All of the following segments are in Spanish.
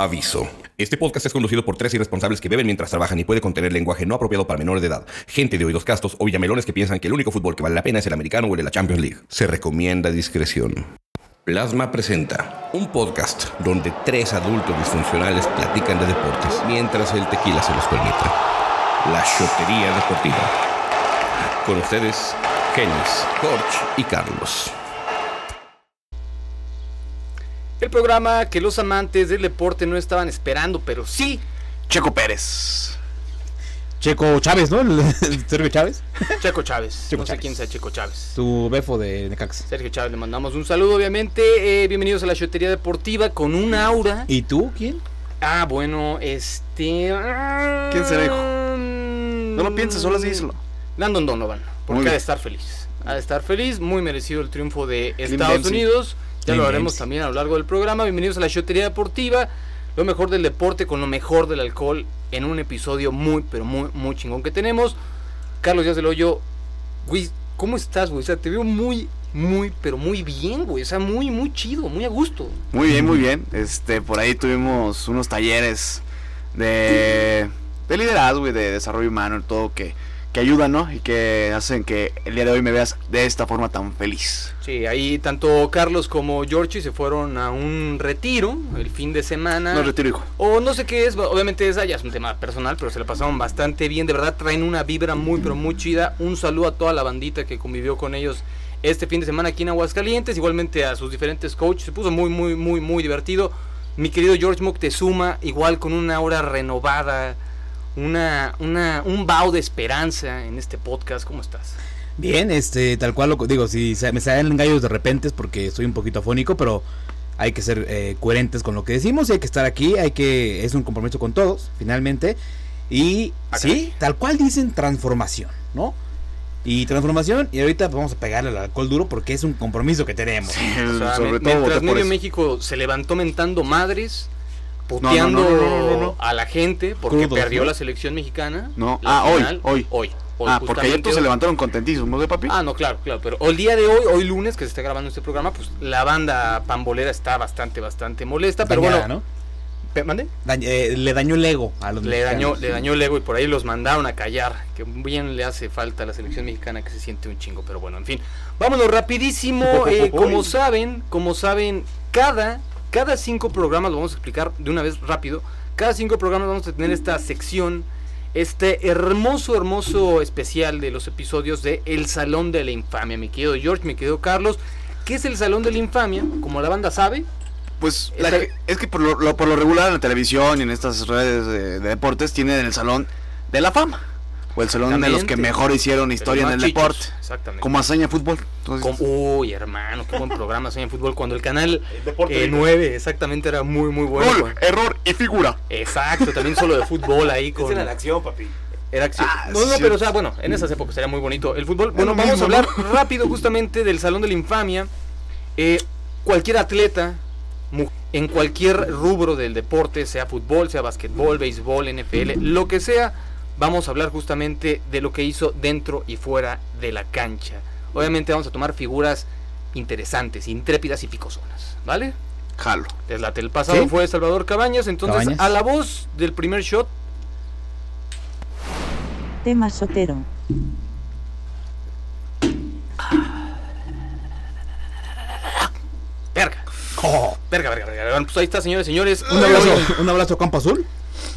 Aviso. Este podcast es conducido por tres irresponsables que beben mientras trabajan y puede contener lenguaje no apropiado para menores de edad, gente de oídos castos o villamelones que piensan que el único fútbol que vale la pena es el americano o el de la Champions League. Se recomienda discreción. Plasma presenta un podcast donde tres adultos disfuncionales platican de deportes mientras el tequila se los permite. La Chotería Deportiva. Con ustedes, Genis, Jorge y Carlos. El programa que los amantes del deporte no estaban esperando, pero sí, Checo Pérez. Checo Chávez, ¿no? Sergio Chávez. Checo Chávez. Checo no sé quién sea Checo Chávez. Tu befo de Necaxa. Sergio Chávez, le mandamos un saludo, obviamente. Eh, bienvenidos a la Chotería Deportiva con un aura. ¿Y tú quién? Ah, bueno, este. ¿Quién será, hijo? Mm, No lo pienses, solo díselo. Landon Donovan, porque ha de estar feliz. Ha de estar feliz, muy merecido el triunfo de Estados Dempsey. Unidos. Ya lo haremos también a lo largo del programa. Bienvenidos a la Chotería Deportiva. Lo mejor del deporte con lo mejor del alcohol en un episodio muy, pero muy, muy chingón que tenemos. Carlos Díaz del Hoyo, güey, ¿cómo estás, güey? O sea, te veo muy, muy, pero muy bien, güey. O sea, muy, muy chido, muy a gusto. Muy bien, muy bien. Este, por ahí tuvimos unos talleres de, de liderazgo y de desarrollo humano y todo que, que ayudan, ¿no? Y que hacen que el día de hoy me veas de esta forma tan feliz. Sí, ahí tanto Carlos como Georgie se fueron a un retiro el fin de semana. No retiro, hijo. O no sé qué es, obviamente esa ya es un tema personal, pero se la pasaron bastante bien. De verdad traen una vibra muy, pero muy chida. Un saludo a toda la bandita que convivió con ellos este fin de semana aquí en Aguascalientes. Igualmente a sus diferentes coaches. Se puso muy, muy, muy, muy divertido. Mi querido George Moctezuma, igual con una aura renovada. Una, una, un bao de esperanza en este podcast. ¿Cómo estás? Bien, este, tal cual lo digo, si se- me salen gallos de repente es porque estoy un poquito afónico, pero hay que ser eh, coherentes con lo que decimos y hay que estar aquí, hay que, es un compromiso con todos, finalmente. Y Ah, sí, tal cual dicen transformación, ¿no? Y transformación, y ahorita vamos a pegarle al alcohol duro porque es un compromiso que tenemos. O sea, Sobre me- todo mientras medio. México se levantó mentando madres, puteando no, no, no, no. a la gente porque Crudos, perdió ¿no? la selección mexicana. No. Ah, hoy, final. hoy. Hoy. hoy, ah, porque ayer todos se levantaron contentísimos, ¿de papi? Ah, no, claro, claro. Pero el día de hoy, hoy lunes, que se está grabando este programa, pues la banda pambolera está bastante, bastante molesta. Pero bueno, ¿no? ¿mande? Dañ- eh, le dañó el ego a los Le dañó, le dañó el ego y por ahí los mandaron a callar. Que bien le hace falta a la selección mexicana que se siente un chingo. Pero bueno, en fin. Vámonos rapidísimo. eh, como saben, como saben, cada, cada cinco programas, lo vamos a explicar de una vez rápido. Cada cinco programas vamos a tener esta sección, este hermoso, hermoso especial de los episodios de El Salón de la Infamia. Mi querido George, mi querido Carlos. ¿Qué es el Salón de la Infamia? Como la banda sabe, Pues la es que por lo, lo- por lo regular en la televisión y en estas redes de, de deportes tienen el salón de la fama. O el salón de los que mejor hicieron historia en el chichos, deporte. Exactamente. Como hazaña fútbol. Entonces, Como- uy, hermano, qué buen programa hacía en fútbol. Cuando el canal 9 exactamente era muy, muy bueno. gol, error y figura. Exacto, también solo de fútbol ahí con. acción, papi. Era acción. Ah, no, no, sí. pero o sea, bueno, en esas épocas era muy bonito el fútbol. Bueno, vamos mismo, a hablar ¿no? rápido justamente del Salón de la Infamia. Eh, cualquier atleta, en cualquier rubro del deporte, sea fútbol, sea básquetbol, béisbol, NFL, lo que sea, vamos a hablar justamente de lo que hizo dentro y fuera de la cancha. Obviamente vamos a tomar figuras interesantes, intrépidas y picosonas, ¿vale? Jalo. Desde el pasado Sí. fue Salvador Cabañas, entonces Cabañas. a la voz del primer shot, Tema Sotero. verga. Oh, Verga, verga, verga. Bueno, Pues ahí está, señores, señores. un abrazo, un abrazo Campo Azul.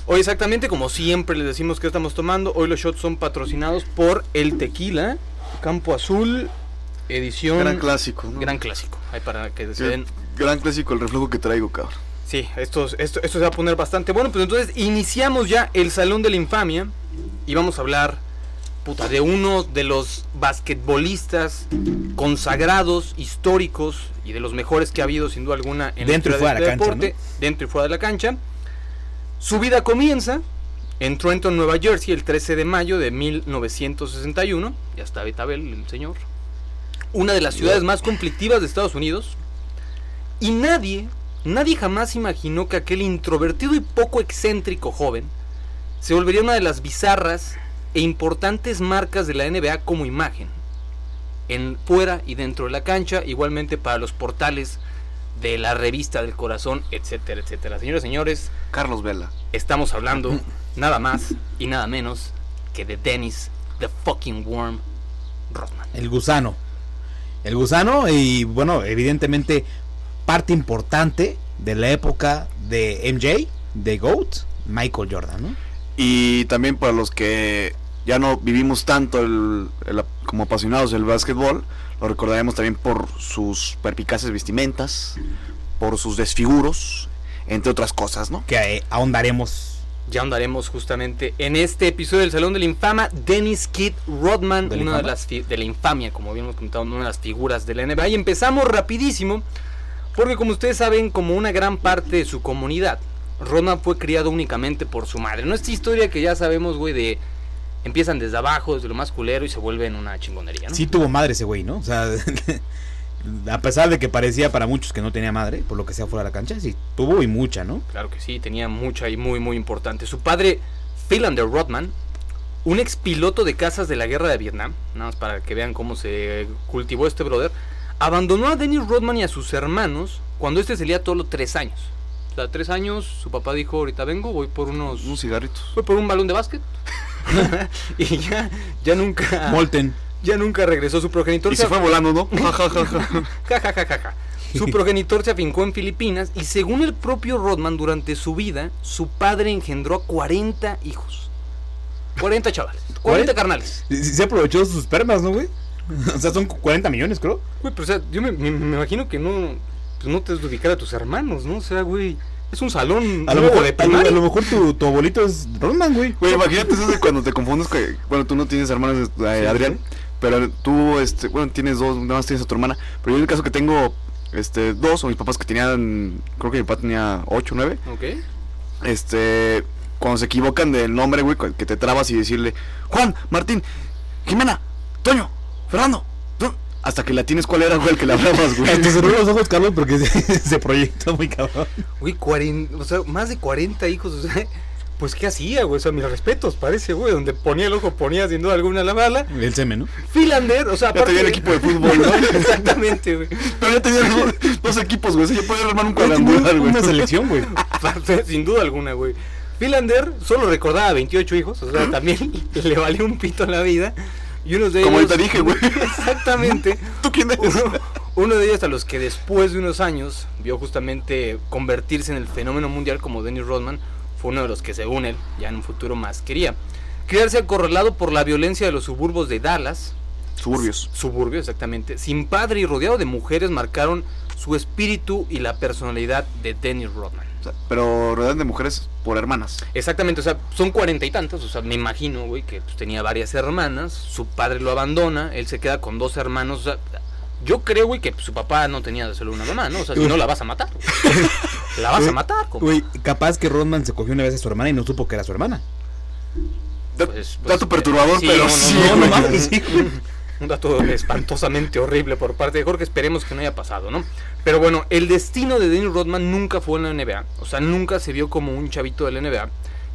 Hoy exactamente como siempre les decimos que estamos tomando, hoy los shots son patrocinados por el tequila Campo Azul edición Gran clásico. ¿no? gran clásico. Ahí para que se Sí, den Gran clásico el reflejo que traigo, cabrón. Sí, esto, esto, esto se va a poner bastante bueno. Pues entonces iniciamos ya el Salón de la Infamia y vamos a hablar puta, de uno de los basquetbolistas consagrados, históricos y de los mejores que ha habido sin duda alguna en Dentro y la fuera historia de la cancha, deporte, dentro y fuera de la cancha. Su vida comienza en Trenton, Nueva Jersey, el 13 de mayo de 1961. Ya está Betabel, el señor. Una de las ciudades más conflictivas de Estados Unidos. Y nadie, nadie jamás imaginó que aquel introvertido y poco excéntrico joven se volvería una de las bizarras e importantes marcas de la NBA como imagen. En fuera y dentro de la cancha, igualmente para los portales de la revista del corazón, etcétera, etcétera. Señores, señores, Carlos Vela. estamos hablando nada más y nada menos que de Dennis, the fucking worm, Rodman. El gusano. El gusano y bueno, evidentemente parte importante de la época de MJ, de GOAT, Michael Jordan, ¿no? Y también para los que ya no vivimos tanto el, el- como apasionados del básquetbol, lo recordaremos también por sus perpicaces vestimentas, por sus desfiguros, entre otras cosas, ¿no? Que eh, ahondaremos. Ya andaremos justamente en este episodio del Salón de la Infama, Dennis Kid Rodman, ¿De la una de las fi- de la infamia, como bien hemos comentado, una de las figuras de la NBA. Y empezamos rapidísimo, porque como ustedes saben, como una gran parte de su comunidad, Rodman fue criado únicamente por su madre. No esta historia que ya sabemos, güey, de empiezan desde abajo, desde lo más culero y se vuelven una chingonería, ¿no? Sí tuvo madre ese güey, ¿no? O sea, a pesar de que parecía para muchos que no tenía madre, por lo que sea fuera de la cancha, sí tuvo y mucha, ¿no? Claro que sí, tenía mucha y muy, muy importante. Su padre, Philander Rodman, un ex piloto de cazas de la guerra de Vietnam, nada más para que vean cómo se cultivó este brother, abandonó a Dennis Rodman y a sus hermanos cuando este salía todos tres años. O sea, tres años, su papá dijo, ahorita vengo, voy por unos... Unos cigarritos. Voy por un balón de básquet. y ya, ya nunca... Molten. Ya nunca regresó su progenitor. Y se fue volando, ¿no? Ja, ja, ja, ja. Ja, ja, ja, ja, ja. Su progenitor se afincó en Filipinas y según el propio Rodman, durante su vida, su padre engendró a 40 hijos. 40 chavales. 40 carnales. Se aprovechó de sus espermas, ¿no, güey? O sea, son 40 millones, creo. Güey, pero o sea, yo me, me- me imagino que no, pues no te has de ubicar a tus hermanos, ¿no? O sea, güey, es un salón A lo mejor, de a lo, primaria. a lo mejor tu, tu abuelito es Rodman, güey. Güey, imagínate eso de cuando te confundes que, bueno, tú no tienes hermanos, eh, Adrián, pero tú, este, bueno, tienes dos, nada más tienes a tu hermana, pero yo en el caso que tengo, este, dos, o mis papás que tenían, creo que mi papá tenía ocho, nueve, Ok. este, cuando se equivocan del nombre, güey, que te trabas y decirle, Juan, Martín, Jimena, Toño, Fernando, tú", hasta que la tienes cuál era, güey, el que le hablabas, güey. Te cerró los ojos, Carlos, porque se, se proyectó muy cabrón. Güey, 40, o sea, más de 40 hijos, o sea, pues ¿qué hacía, güey? O sea, mis respetos, parece, güey, donde ponía el ojo, ponía sin duda alguna la bala. El semen, ¿no? Philander, o sea, Ya tenía el equipo de fútbol, ¿no? Exactamente, güey. Pero ya tenía dos, dos equipos, güey, o sea, yo podía armar un cuadrangular, güey. Una selección, güey. Sin duda alguna, güey. Philander solo recordaba 28 hijos, o sea, también le valió un pito la vida. Y unos de Como ellos. ahorita dije, güey. Exactamente. ¿Tú quién eres? Uno, uno de ellos a los que después de unos años vio justamente convertirse en el fenómeno mundial como Dennis Rodman, fue uno de los que según él ya en un futuro más quería. Criarse acorralado por la violencia de los suburbios de Dallas, Suburbios. suburbio exactamente, sin padre y rodeado de mujeres marcaron su espíritu y la personalidad de Dennis Rodman. O sea, pero rodean de mujeres por hermanas. Exactamente, o sea, son cuarenta y tantos, o sea, me imagino, güey, que pues, tenía varias hermanas, su padre lo abandona, él se queda con dos hermanos, o sea, yo creo, güey, que pues, su papá no tenía solo una mamá, ¿no? O sea, si no la vas a matar. güey. la vas a matar, compa. Güey, capaz que Rodman se cogió una vez a su hermana y no supo que era su hermana. Da- Pues, pues, dato perturbador, sí, pero no, sí, no, güey. no mames, sí. Un dato espantosamente horrible por parte de Jorge, esperemos que no haya pasado, ¿no? Pero bueno, el destino de Dennis Rodman nunca fue en la NBA, o sea, nunca se vio como un chavito de la NBA,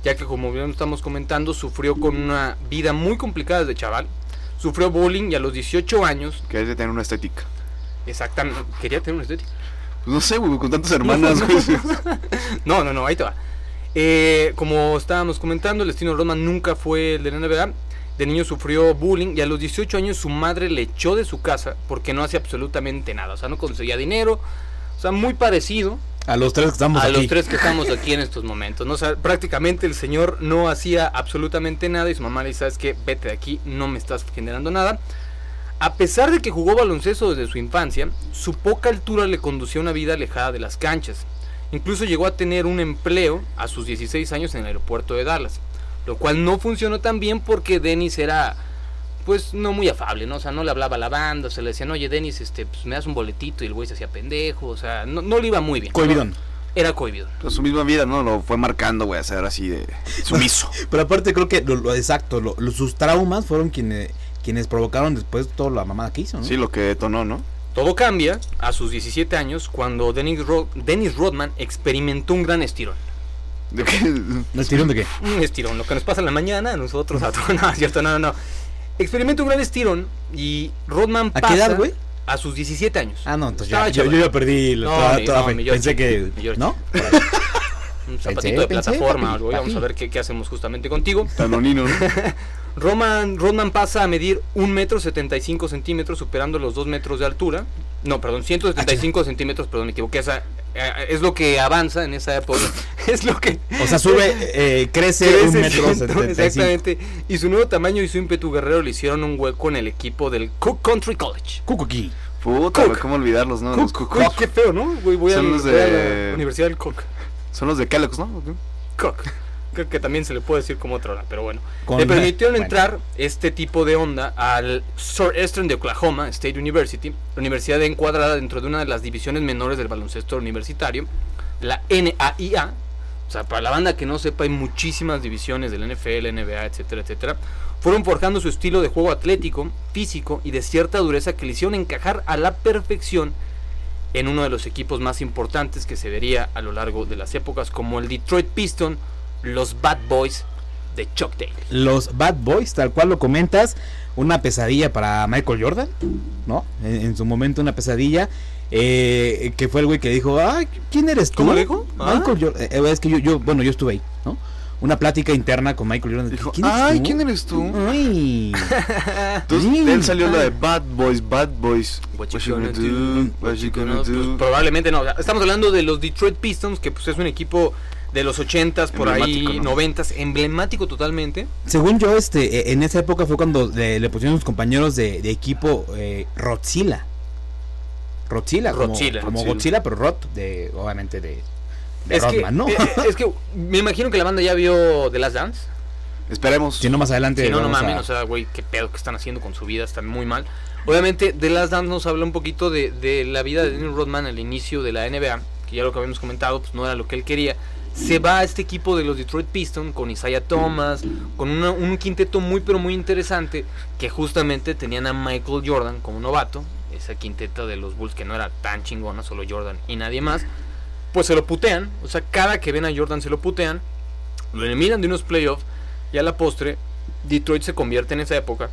ya que como bien estamos comentando, sufrió con una vida muy complicada desde chaval, sufrió bullying y a los 18 años, Que es de tener una estética. exactamente, quería tener una estética. No sé, güey, con tantas hermanas. No, no, no, ahí te va. Eh, como estábamos comentando, el destino de Rodman nunca fue el de la NBA. De niño sufrió bullying y a los 18 años su madre le echó de su casa porque no hacía absolutamente nada. O sea, no conseguía dinero. O sea, muy parecido A los tres que estamos a aquí. los tres que estamos aquí en estos momentos. ¿no? O sea, prácticamente el señor no hacía absolutamente nada y su mamá le dice, ¿sabes qué? Vete de aquí, no me estás generando nada. A pesar de que jugó baloncesto desde su infancia, su poca altura le conducía a una vida alejada de las canchas. Incluso llegó a tener un empleo a sus 16 años en el aeropuerto de Dallas, lo cual no funcionó tan bien porque Dennis era pues no muy afable, ¿no? O sea, no le hablaba a la banda, se le decían, oye Dennis, este, pues me das un boletito y el güey se hacía pendejo, o sea, no, no le iba muy bien. ¿no? Cohibidón. Era cohibido. Pero su misma vida, ¿no? Lo fue marcando, güey, a ser así de sumiso. Pero aparte creo que lo, lo exacto, lo- lo- sus traumas fueron quienes, quienes provocaron después toda la mamada que hizo, ¿no? Sí, lo que detonó, ¿no? Todo cambia a sus 17 años cuando Dennis, Ro- Dennis Rodman experimentó un gran estirón. De que ¿El tirón de qué? Un estirón, lo que nos pasa en la mañana, a nosotros, a todos, no, cierto, no, no, no. Experimenta un gran estirón y Rodman ¿A pasa... qué edad, güey? a sus 17 años. Ah, no, entonces ya, yo, ya perdí No, toda, no, mi. Pensé que. Mi. ¿No? Un zapatito Pensé, de pensé, plataforma papi, o y Vamos a ver qué, qué hacemos justamente contigo. Tanonino, ¿no? Roman, Rodman pasa a medir 1 metro 75 centímetros, superando los 2 metros de altura. No, perdón, 175 centímetros, perdón, me equivoqué. Esa, eh, es lo que avanza en esa época. es lo que. O sea, sube, eh, crece, un crece metro ciento- setenta y cinco. Exactamente. Y su nuevo tamaño y su ímpetu guerrero le hicieron un hueco en el equipo del Cook Country College. Kukuki. Puta, Cook. ¿cómo olvidarlos, no? Los Cook, Cook. Cook, qué feo, ¿no? Güey, voy, Son al- los voy a de- la Universidad del Cook. Son los de Kellogg's, ¿no? Cook. Creo que también se le puede decir como otra hora, pero bueno. Con- le permitieron bueno. entrar este tipo de onda al Southeastern de Oklahoma State University, la universidad encuadrada dentro de una de las divisiones menores del baloncesto universitario, la NAIA. O sea, para la banda que no sepa, hay muchísimas divisiones del NFL, NBA, etcétera, etcétera. Fueron forjando su estilo de juego atlético, físico y de cierta dureza que le hicieron encajar a la perfección en uno de los equipos más importantes que se vería a lo largo de las épocas, como el Detroit Piston, los Bad Boys de Chuck. Los Bad Boys, tal cual lo comentas, una pesadilla para Michael Jordan, ¿no? En, en su momento una pesadilla. eh, que fue el güey que dijo, ay, ¿quién eres tú? ¿Cómo le dijo? Michael Jordan. eh, es que yo, yo, bueno, yo estuve ahí, ¿no? Una plática interna con Michael Jordan. Dijo, ¿quién eres ay, tú? ¿quién eres tú? Ay. Entonces, Sí. él salió la de Bad Boys, Bad Boys. What you you gonna gonna do? do? What you gonna Pues, do? probablemente no. Estamos hablando de los Detroit Pistons, que pues es un equipo de los 80s, por ahí ¿no? 90s, emblemático totalmente. Según yo, este, eh, en esa época fue cuando le, le pusieron sus compañeros de, de equipo eh, Rotzilla. Rotzilla, como, Rotzilla. como Rotzilla. Godzilla, pero Rot, de, obviamente de, de Es que, Rodman, ¿no? eh, es que me imagino que la banda ya vio The Last Dance. Esperemos. si no, más adelante. Si no, no mames, a- o sea, güey, qué pedo que están haciendo con su vida, están muy mal. Obviamente, The Last Dance nos habla un poquito de, de la vida de Dennis Rodman al inicio de la NBA, que ya lo que habíamos comentado, pues no era lo que él quería. Se va a este equipo de los Detroit Pistons con Isaiah Thomas, con una- un quinteto muy pero muy interesante, que justamente tenían a Michael Jordan como novato, esa quinteta de los Bulls que no era tan chingona, solo Jordan y nadie más. Pues se lo putean, o sea, cada que ven a Jordan se lo putean, lo eliminan de unos playoffs y a la postre Detroit se convierte en esa época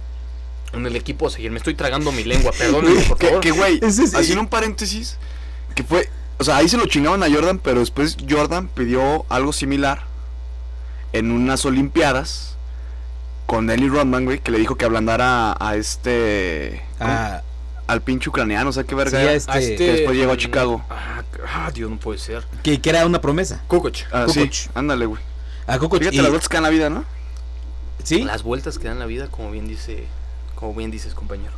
en el equipo a seguir. Me estoy tragando mi lengua, perdónenme, por Que, favor. que, güey, haciendo un paréntesis, que fue, o sea, ahí se lo chingaban a Jordan, pero después Jordan pidió algo similar en unas olimpiadas con Dennis Rodman, güey, que le dijo que ablandara a este, Ah, al pinche ucraniano, o sea, qué verga Sí, era. a este- A este- que después llegó a Chicago. Ah, ah, Dios, no puede ser. que, que era una promesa. Kukoc. Ah, sí, ándale, güey. A Kukoc Fíjate y- las vueltas que dan la vida, ¿no? ¿Sí? Las vueltas que dan la vida, como bien dice, como bien dices, compañero.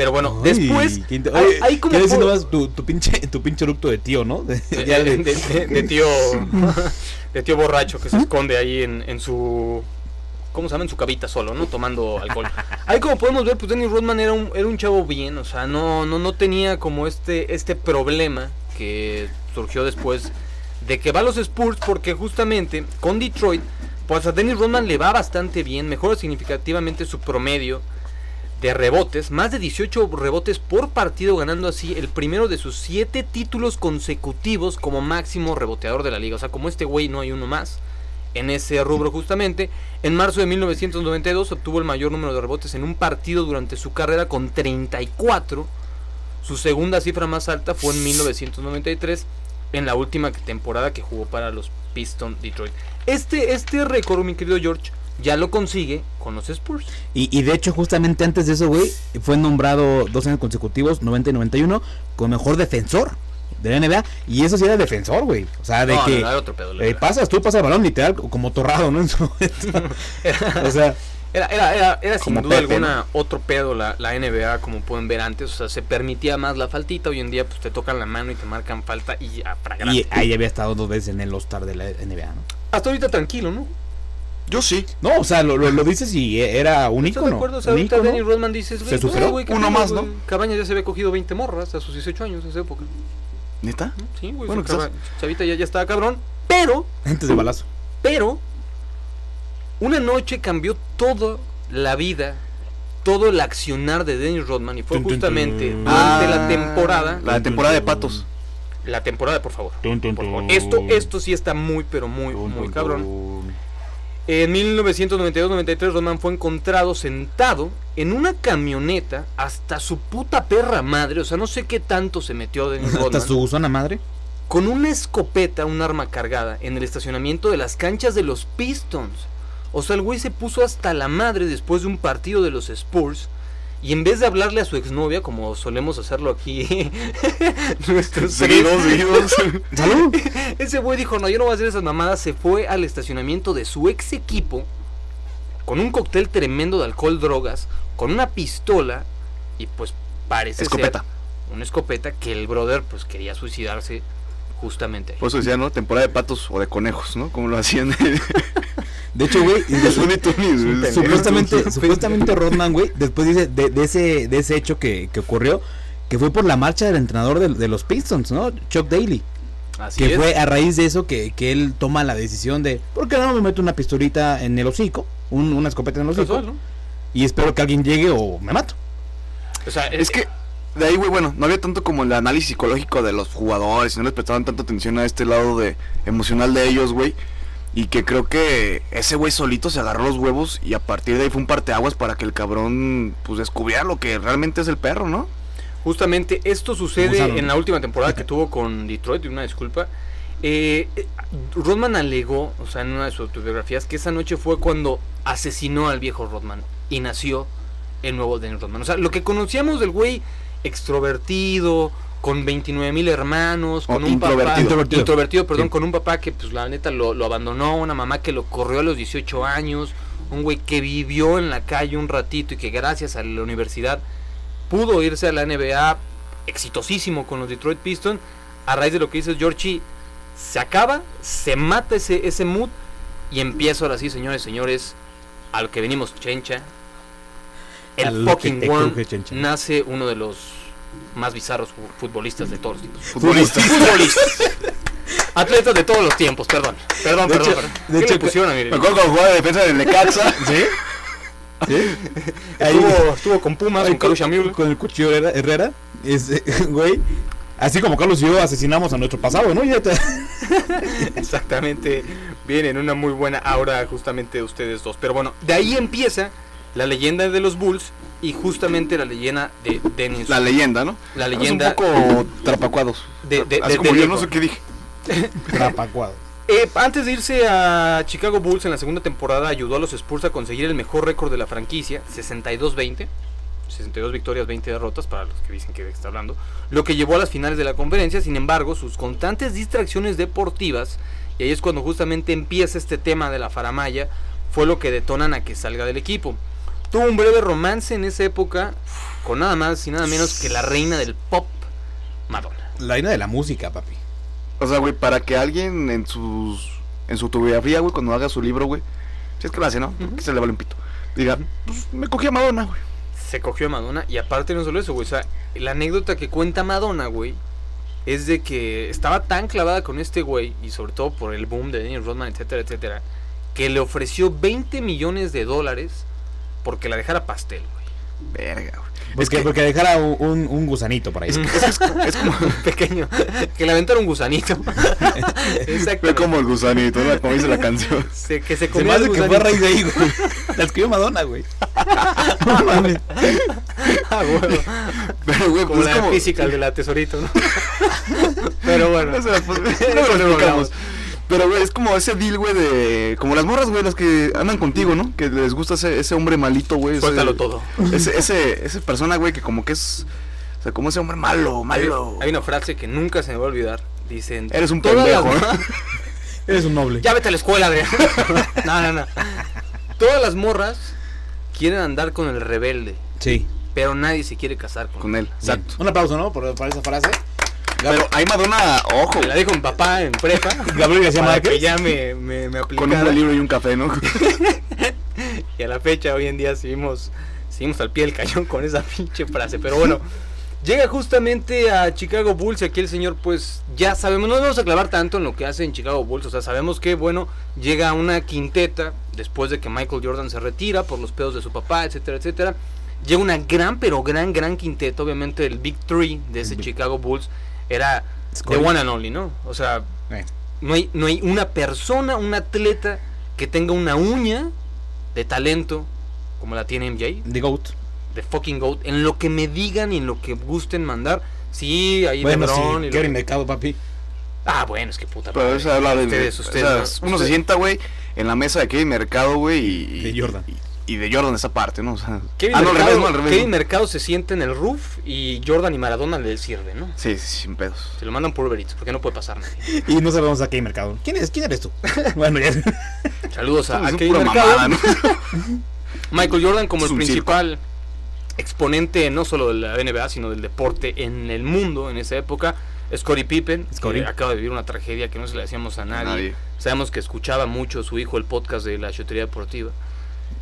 Pero bueno, Ay, después qué inte- hay, hay como quiero decir por- nomás tu, tu pinche tu pinche eructo de tío, ¿no? De tío de tío borracho que se esconde ahí en, en su ¿cómo se llama? en su cabita solo, ¿no? Tomando alcohol. Ahí como podemos ver, pues Dennis Rodman era un, era un chavo bien, o sea, no, no, no tenía como este, este problema que surgió después de que va a los Spurs porque justamente con Detroit, pues a Dennis Rodman le va bastante bien, mejora significativamente su promedio de rebotes, más de 18 rebotes por partido, ganando así el primero de sus 7 títulos consecutivos como máximo reboteador de la liga. O sea, como este güey no hay uno más en ese rubro justamente. En marzo de 1992 obtuvo el mayor número de rebotes en un partido durante su carrera con 34. Su segunda cifra más alta fue en 1993, en la última temporada que jugó para los Pistons Detroit. Este, este récord, mi querido George, ya lo consigue con los Spurs. Y, y de hecho, justamente antes de eso, güey, fue nombrado dos años consecutivos, 90 y 91, como mejor defensor de la NBA. Y eso sí era defensor, güey. O sea, de No, que no, era otro pedo, eh, pasas, tú pasas el balón literal como torrado, ¿no? En su momento. o sea, Era, era, era, era sin duda Pepe, alguna otro pedo la, la NBA, como pueden ver antes. O sea, se permitía más la faltita. Hoy en día, pues te tocan la mano y te marcan falta y a fragrante. y ahí había estado dos veces en el All-Star de la NBA, ¿no? Hasta ahorita tranquilo, ¿no? Yo sí. No, o sea, lo, lo, lo dices y era un ¿Estás de ícono. acuerdo? O sea, ahorita ícono. Dennis Rodman dices, güey, Se superó. pues, güey, Uno más, güey. ¿no? Cabañas ya se había cogido 20 morras a sus 18 años en esa época. ¿Neta? Sí, güey. Bueno, Chavita ya, ya estaba cabrón. Pero, Antes del balazo. pero, una noche cambió toda la vida, todo el accionar de Dennis Rodman y fue Tun, justamente tun. durante la Ah, temporada. La temporada de patos. La temporada, por favor. Por favor. Esto, esto sí está muy, pero muy, muy cabrón. En 1992-93 Rodman fue encontrado sentado en una camioneta hasta su puta perra madre, o sea, no sé qué tanto se metió Dennis Hasta su zona madre. con una escopeta, un arma cargada, en el estacionamiento de las canchas de los Pistons. O sea, el güey se puso hasta la madre después de un partido de los Spurs. Y en vez de hablarle a su exnovia, como solemos hacerlo aquí, nuestros seguidos. ¡Salud! ese güey dijo, no, yo no voy a hacer esas mamadas. Se fue al estacionamiento de su ex equipo con un cóctel tremendo de alcohol, drogas, con una pistola y pues parece Escopeta. ser una escopeta que el brother pues quería suicidarse justamente ahí. Por eso decía, ¿no? Temporada de patos o de conejos, ¿no? Como lo hacían De hecho, güey, supuestamente, supuestamente Rodman, güey, después dice de, de ese, de ese hecho que, que ocurrió, que fue por la marcha del entrenador de, de los Pistons, ¿no? Chuck Daly. Así que es. fue a raíz de eso que, que él toma la decisión de, ¿por qué no me meto una pistolita en el hocico? Un- una escopeta en el hocico. Casual, ¿no? Y espero que alguien llegue o me mato. O sea, Es que de ahí, güey, bueno, no había tanto como el análisis psicológico de los jugadores, no les prestaban tanta atención a este lado de emocional de ellos, güey. Y que creo que ese güey solito se agarró los huevos y a partir de ahí fue un parteaguas para que el cabrón pues descubriera lo que realmente es el perro, ¿no? Justamente esto sucede en la última temporada que tuvo con Detroit, una disculpa. Eh, eh, Rodman alegó, o sea, en una de sus autobiografías, que esa noche fue cuando asesinó al viejo Rodman y nació el nuevo Dennis Rodman. O sea, lo que conocíamos del güey extrovertido, con 29 mil hermanos, con O un papá introvertido. Perdón, Sí. con un papá que pues la neta lo, lo abandonó, una mamá que lo corrió a los 18 años, un güey que vivió en la calle un ratito y que gracias a la universidad pudo irse a la NBA exitosísimo con los Detroit Pistons. A raíz de lo que dices, Georgie, se acaba, se mata ese, ese mood y empieza ahora sí, señores, señores, a lo que venimos, chencha. El fucking chencha. nace uno de los más bizarros fu- futbolistas de todos los tiempos. Futbolistas. Futbolistas. Atletas de todos los tiempos, perdón. Perdón, De perdón. hecho- perdón. de ¿Qué hecho, le pusieron a mi Me acuerdo cuando jugaba de defensa del Necaxa. ¿Sí? ¿Sí? Estuvo, estuvo con Pumas, con Kalusha Müller. con el cuchillo Herrera, Herrera, eh, güey, así como Carlos y yo asesinamos a nuestro pasado, ¿no? Ya te- Exactamente, viene en una muy buena aura justamente de ustedes dos. Pero bueno, de ahí empieza la leyenda de los Bulls y justamente la leyenda de Dennis. La leyenda, ¿no? La leyenda Es un poco trapacuados. de, de, Así de- como de yo no sé qué dije. Trapacuado. Eh, antes de irse a Chicago Bulls en la segunda temporada, ayudó a los Spurs a conseguir el mejor récord de la franquicia, 62-20. 62 victorias, 20 derrotas, para los que dicen que está hablando. Lo que llevó a las finales de la conferencia, sin embargo, sus constantes distracciones deportivas, y ahí es cuando justamente empieza este tema de la faramaya, fue lo que detonan a que salga del equipo. Tuvo un breve romance en esa época con nada más y nada menos que la reina del pop, Madonna. La reina de la música, papi. O sea, güey, para que alguien en sus en su autobiografía, güey, cuando haga su libro, güey, si es que lo hace, ¿no? Que se le vale un pito. Diga, pues me cogí a Madonna, güey. se cogió a Madonna y aparte no solo eso, güey, o sea, la anécdota que cuenta Madonna, güey, es de que estaba tan clavada con este güey y sobre todo por el boom de Dennis Rodman, etcétera, etcétera, que le ofreció 20 millones de dólares porque la dejara pastel, güey. Verga, güey. Porque, que- porque dejara un, un- gusanito por ahí. Es como, Un pequeño, que le aventara un gusanito. fue Exactamente. como el gusanito, ¿no? Como dice la canción. Se- que se Se me hace el que fue a raíz de ahí, güey. La escribió Madonna, güey. No mames. Ah, güey. Pero, güey, Como pues la es como... física de la tesorito, ¿no? Pero bueno. O sea, pues, Eso no lo explicamos. hablamos. Pero, güey, es como ese deal, güey, de... Como las morras, güey, las que andan contigo, ¿no? Que les gusta ese, ese hombre malito, güey. ese- Suéltalo todo. Ese, ese, esa persona, güey, que como que es... O sea, como ese hombre malo, malo. hay una frase que nunca se me va a olvidar. Dicen. Eres un "Todas las- pendejo, ¿eh? Eres un noble. Ya vete a la escuela, Adrián. no, no, no. Todas las morras quieren andar con el rebelde, Sí. pero nadie se quiere casar con, Con él, exacto. Un aplauso, ¿no? Por, por esa frase. Pero ahí Madonna, ojo, Me la dijo mi papá en prepa. Gabriel García Márquez. que ya me, me, me con un libro y un café, ¿no? Y a la fecha, hoy en día, seguimos, seguimos al pie del cañón con esa pinche frase. Pero bueno, llega justamente a Chicago Bulls y aquí el señor, pues ya sabemos, no nos vamos a clavar tanto en lo que hace en Chicago Bulls. O sea, sabemos que, bueno, llega una quinteta después de que Michael Jordan se retira por los pedos de su papá, etcétera, etcétera. Llega una gran, pero gran, gran quinteta. Obviamente, el Big Three de ese Chicago Bulls era the one and only, ¿no? O sea, Eh. no hay, no hay una persona, un atleta que tenga una uña de talento como la tiene MJ, The GOAT. de fucking GOAT, en lo que me digan y en lo que gusten mandar. Sí, ahí Bueno, LeBron sí, y lo- Gary Mercado, papi. Ah, bueno, es que puta Pero eso habla de. Ustedes, o ustedes, sea, no, uno se sienta, güey, en la mesa de Kevin Mercado, güey, y, y- De Jordan. Y, y de Jordan esa parte, ¿no? O sea, Kevin, ah, no, al Mercado, revés, no, al revés. Kevin ¿no? Mercado se siente en el roof y Jordan y Maradona le sirven, ¿no? Sí, sí, sin pedos. Se lo mandan por Uber Eats, porque no puede pasar nadie. Y no sabemos a qué mercado. ¿Quién es? ¿Quién eres tú? bueno, ya. Saludos a, a Kevin pura Mercado. mamada, ¿no? Michael Jordan como el principal exponente no solo de la NBA, sino del deporte en el mundo en esa época. Scottie Pippen, Scottie. que acaba de vivir una tragedia que no se le decíamos a nadie. Nadie. Sabemos que escuchaba mucho su hijo el podcast de la chutería deportiva.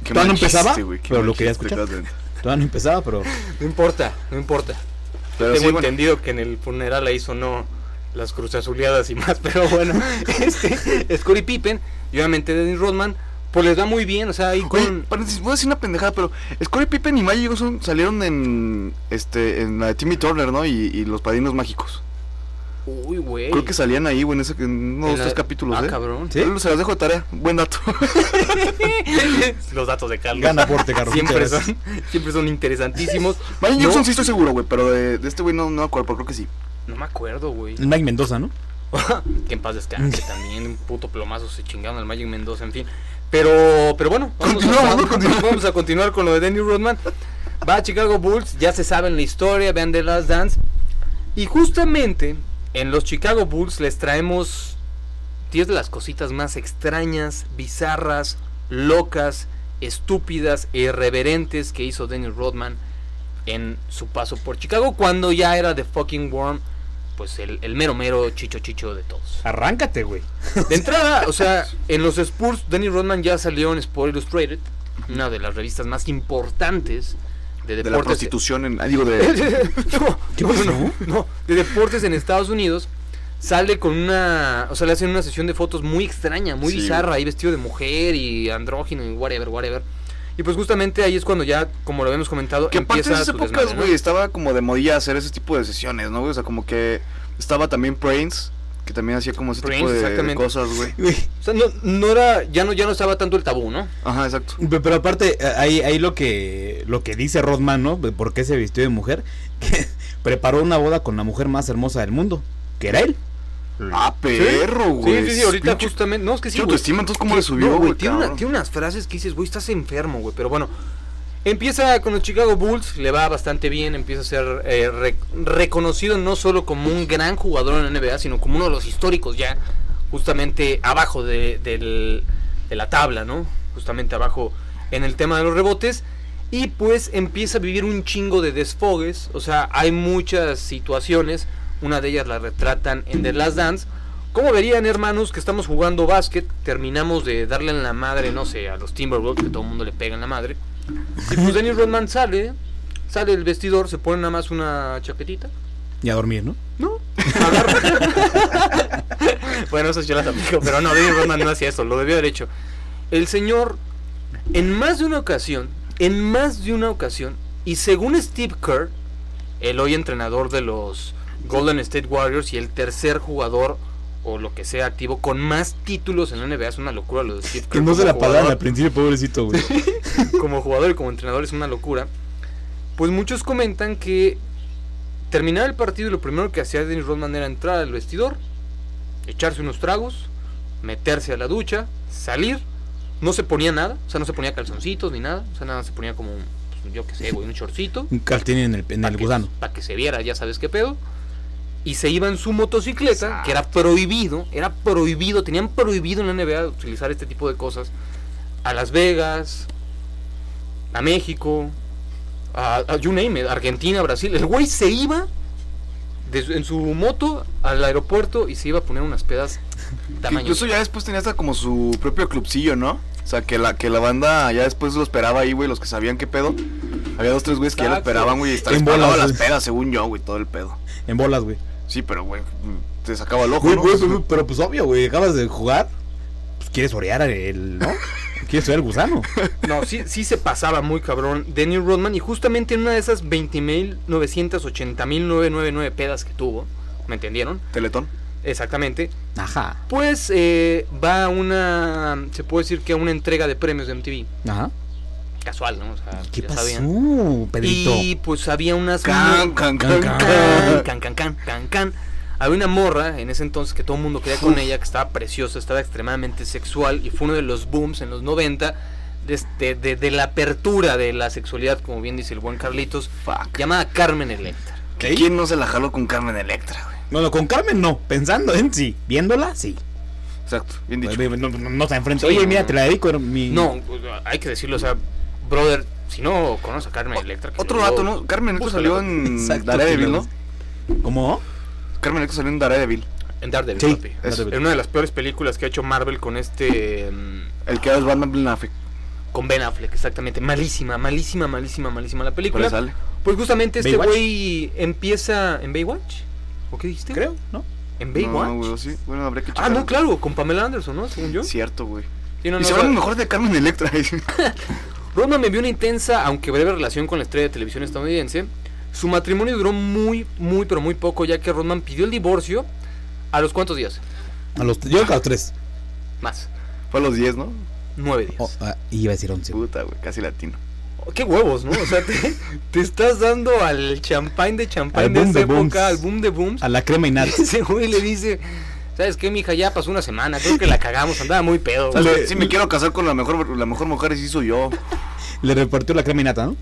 Qué Todavía no empezaba, qué pero lo quería escuchar. Todavía no empezaba, pero. No importa, no importa. Pero Tengo sí, bueno, entendido que en el funeral ahí sonó las cruzazuleadas y más, pero bueno, este, Scottie Pippen y obviamente Dennis Rodman, pues les va muy bien, o sea, ahí con... paréntesis, voy a decir una pendejada, pero Scottie Pippen y Magic Johnson salieron en este en la de Timmy Turner, ¿no? Y, y los Padrinos Mágicos. Uy, güey. Creo que salían ahí, güey, en, ese, en uno, En la- tres capítulos, Ah, ¿eh? cabrón. ¿Sí? Se los dejo de tarea. Buen dato. Los datos de Carlos. Gana aporte, Carlos. Siempre son, siempre son interesantísimos. Magic No, Johnson sí estoy seguro, güey, pero de, de este güey no, no me acuerdo, pero creo que sí. No me acuerdo, güey. gracias. Mike Mendoza, ¿no? que en paz descanse también. Un puto plomazo se chingaron al Magic Mendoza, en fin. Pero, pero bueno, vamos, Continuamos, a, vamos a continuar con lo de Danny Rodman. Va a Chicago Bulls, ya se saben la historia, vean The Last Dance. Y justamente en los Chicago Bulls les traemos 10 de las cositas más extrañas, bizarras, locas, estúpidas e irreverentes que hizo Dennis Rodman en su paso por Chicago cuando ya era The Fucking Worm, pues el, el mero mero chicho chicho de todos. Arráncate, güey. De entrada, o sea, en los Spurs, Dennis Rodman ya salió en Sport Illustrated, una de las revistas más importantes de De la deportes. prostitución en. Ah, digo, de. no, ¿Qué no, pasó? no, no, de deportes en Estados Unidos. Sale con una, o sea, le hacen una sesión de fotos muy extraña, muy Sí, bizarra, güey. ahí vestido de mujer y andrógino y whatever, whatever. Y pues justamente ahí es cuando ya, como lo habíamos comentado, Que aparte en empieza esas su épocas, desmadre, ¿no? güey, estaba como de modilla hacer ese tipo de sesiones, ¿no, güey? O sea, como que estaba también Prince, que también hacía como ese Prince, tipo de- de, exactamente. cosas, güey. O sea, no, no era, ya no, ya no estaba tanto el tabú, ¿no? Ajá, exacto. Pero, pero aparte, eh, ahí, ahí lo que lo que dice Rodman, ¿no? De ¿Por qué se vistió de mujer? Que preparó una boda con la mujer más hermosa del mundo, que era él. Ah, perro, güey. Sí, sí, sí, ahorita Pinche- justamente. No, es que sí. ¿Qué güey. autoestima? Entonces, ¿cómo Sí, le subió, no, güey, tiene, una- cabrón? tiene unas frases que dices, güey, estás enfermo, güey. Pero bueno, empieza con los Chicago Bulls, le va bastante bien, empieza a ser eh, re- reconocido no solo como un gran jugador en la NBA, sino como uno de los históricos ya, justamente abajo de la tabla, ¿no? Justamente abajo en el tema de los rebotes. Y pues empieza a vivir un chingo de desfogues. O sea, hay muchas situaciones. Una de ellas la retratan en The Last Dance. Como verían, hermanos, que estamos jugando básquet, terminamos de darle en la madre, no sé, a los Timberwolves, que todo el mundo le pega en la madre. Y pues Dennis Rodman sale, sale del vestidor, se pone nada más una chaquetita. Y a dormir, ¿no? No, bueno, eso yo las aplico, pero no, Dennis Rodman no hacía eso, lo debió haber hecho. El señor, en más de una ocasión, en más de una ocasión, y según Steve Kerr, el hoy entrenador de los Golden State Warriors y el tercer jugador o lo que sea activo con más títulos en la NBA, es una locura lo de Steve Kerr. Que no se la jugador al principio, pobrecito, güey. como jugador y como entrenador es una locura. Pues muchos comentan que terminar el partido y lo primero que hacía Dennis Rodman era entrar al vestidor, echarse unos tragos, meterse a la ducha, salir, no se ponía nada, o sea, no se ponía calzoncitos ni nada, o sea, nada se ponía como, un, pues, yo qué sé, güey, un shortcito. Un cartín en el, en el gusano. Para que se viera, ya sabes qué pedo. Y se iba en su motocicleta, que era prohibido, era prohibido, tenían prohibido en la NBA utilizar este tipo de cosas. A Las Vegas, a México, a, a you name it, Argentina, Brasil. El güey se iba de en su moto al aeropuerto y se iba a poner unas pedas tamaño. incluso ya después tenía hasta como su propio clubcillo, ¿no? O sea, que la, que la banda ya después lo esperaba ahí, güey, los que sabían qué pedo. Había dos, tres güeyes que ya lo esperaban, güey, y pagaba bolas, las pedas, según yo, güey, todo el pedo. En bolas, güey. Sí, pero, güey, te sacaba el ojo, Güey, ¿no? güey, güey, pero pues obvio, güey. Acabas de jugar. Pues quieres orear el. ¿No? Quieres orear el gusano. No, sí, sí se pasaba muy cabrón Dennis Rodman y justamente en una de esas 20.980.999 pedas que tuvo, ¿me entendieron? Teletón. Exactamente, Ajá. pues eh, va a una, se puede decir que a una entrega de premios de MTV. Ajá. Casual, ¿no? O sea, ¿Qué ya pasó, sabían. Pedrito? Y pues había unas... Can, can, can, can, can. can, can, can, can, can. Había una morra en ese entonces que todo el mundo quería con ella, que estaba preciosa, estaba extremadamente sexual y fue uno de los booms en los 90 de, este- de- de la apertura de la sexualidad, como bien dice el buen Carlitos, Fuck. llamada Carmen Electra. ¿Qué? ¿Quién no se la jaló con Carmen Electra, güey? Bueno, con Carmen no, pensando en sí, viéndola, sí. Exacto, bien dicho. No, no, no, no está enfrente. Sí, Oye, no. mira, te la dedico. mi... No, hay que decirlo, o sea, brother, si no conoces a Carmen Electra... que Otro dato, ¿no? Carmen Electra salió en Daredevil, ¿no? ¿Cómo? Carmen Electra salió en Daredevil. En Daredevil, Sí, papi. En una de las peores películas que ha hecho Marvel con este... mm, El que es Batman Ben Affleck. Con Ben Affleck, exactamente. Malísima, malísima, malísima, malísima la ¿Cuál película. sale? Pues justamente este güey empieza en Baywatch. ¿O qué dijiste? Creo, ¿no? ¿En No, Baywatch? güey, sí. Bueno, habría que ah, no, claro, con Pamela Anderson, ¿no? Según yo. Cierto, güey. Sí, no, y no, se sea, mejor de Carmen Electra. Rodman me vio una intensa, aunque breve relación con la estrella de televisión estadounidense. Su matrimonio duró muy, muy, pero muy poco, ya que Rodman pidió el divorcio a los cuántos días? A los, yo creo que a los tres. Más. Fue a los 10, ¿no? Nueve días. Oh, ah, iba a decir once. Puta, güey, casi latino. Qué huevos, ¿no? O sea, te, te estás dando al champán de champán Al de boom esa de época, booms. al boom de booms. A la crema y nada. Ese güey le dice, ¿sabes qué, mija? Ya pasó una semana, creo que la cagamos, andaba muy pedo. O sea, güey". si me quiero casar con la mejor, la mejor mujer, y sí soy yo. Le repartió la crema y nata, ¿no?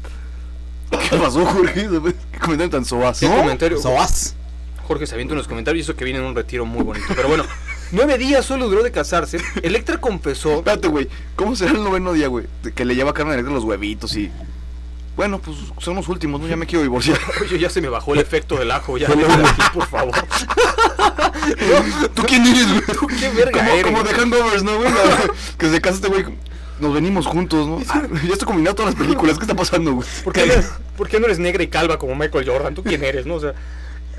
¿Qué pasó, Jorge? ¿Qué comentario tan soaz? ¿Qué comentario? Soas. Jorge se avienta unos comentarios y eso que viene en un retiro muy bonito. Pero bueno, nueve días solo duró de casarse. Electra confesó. Espérate, güey. ¿Cómo será el noveno día, güey? Que le lleva a Carmen Electra los huevitos y. Bueno, pues son los últimos, ¿no? Ya me quiero divorciar. Oye, ya se me bajó el efecto del ajo, ya aquí, por favor. ¿Tú quién eres, güey? ¿Tú qué verga como, eres? como de Hangovers, ¿no, güey? Que se casa este güey. Nos venimos juntos, ¿no? Ah, ya estoy combinando todas las películas. ¿Qué está pasando, güey? ¿Por qué, no, por qué no eres negra y calva como Michael Jordan? ¿Tú quién eres, no? O sea,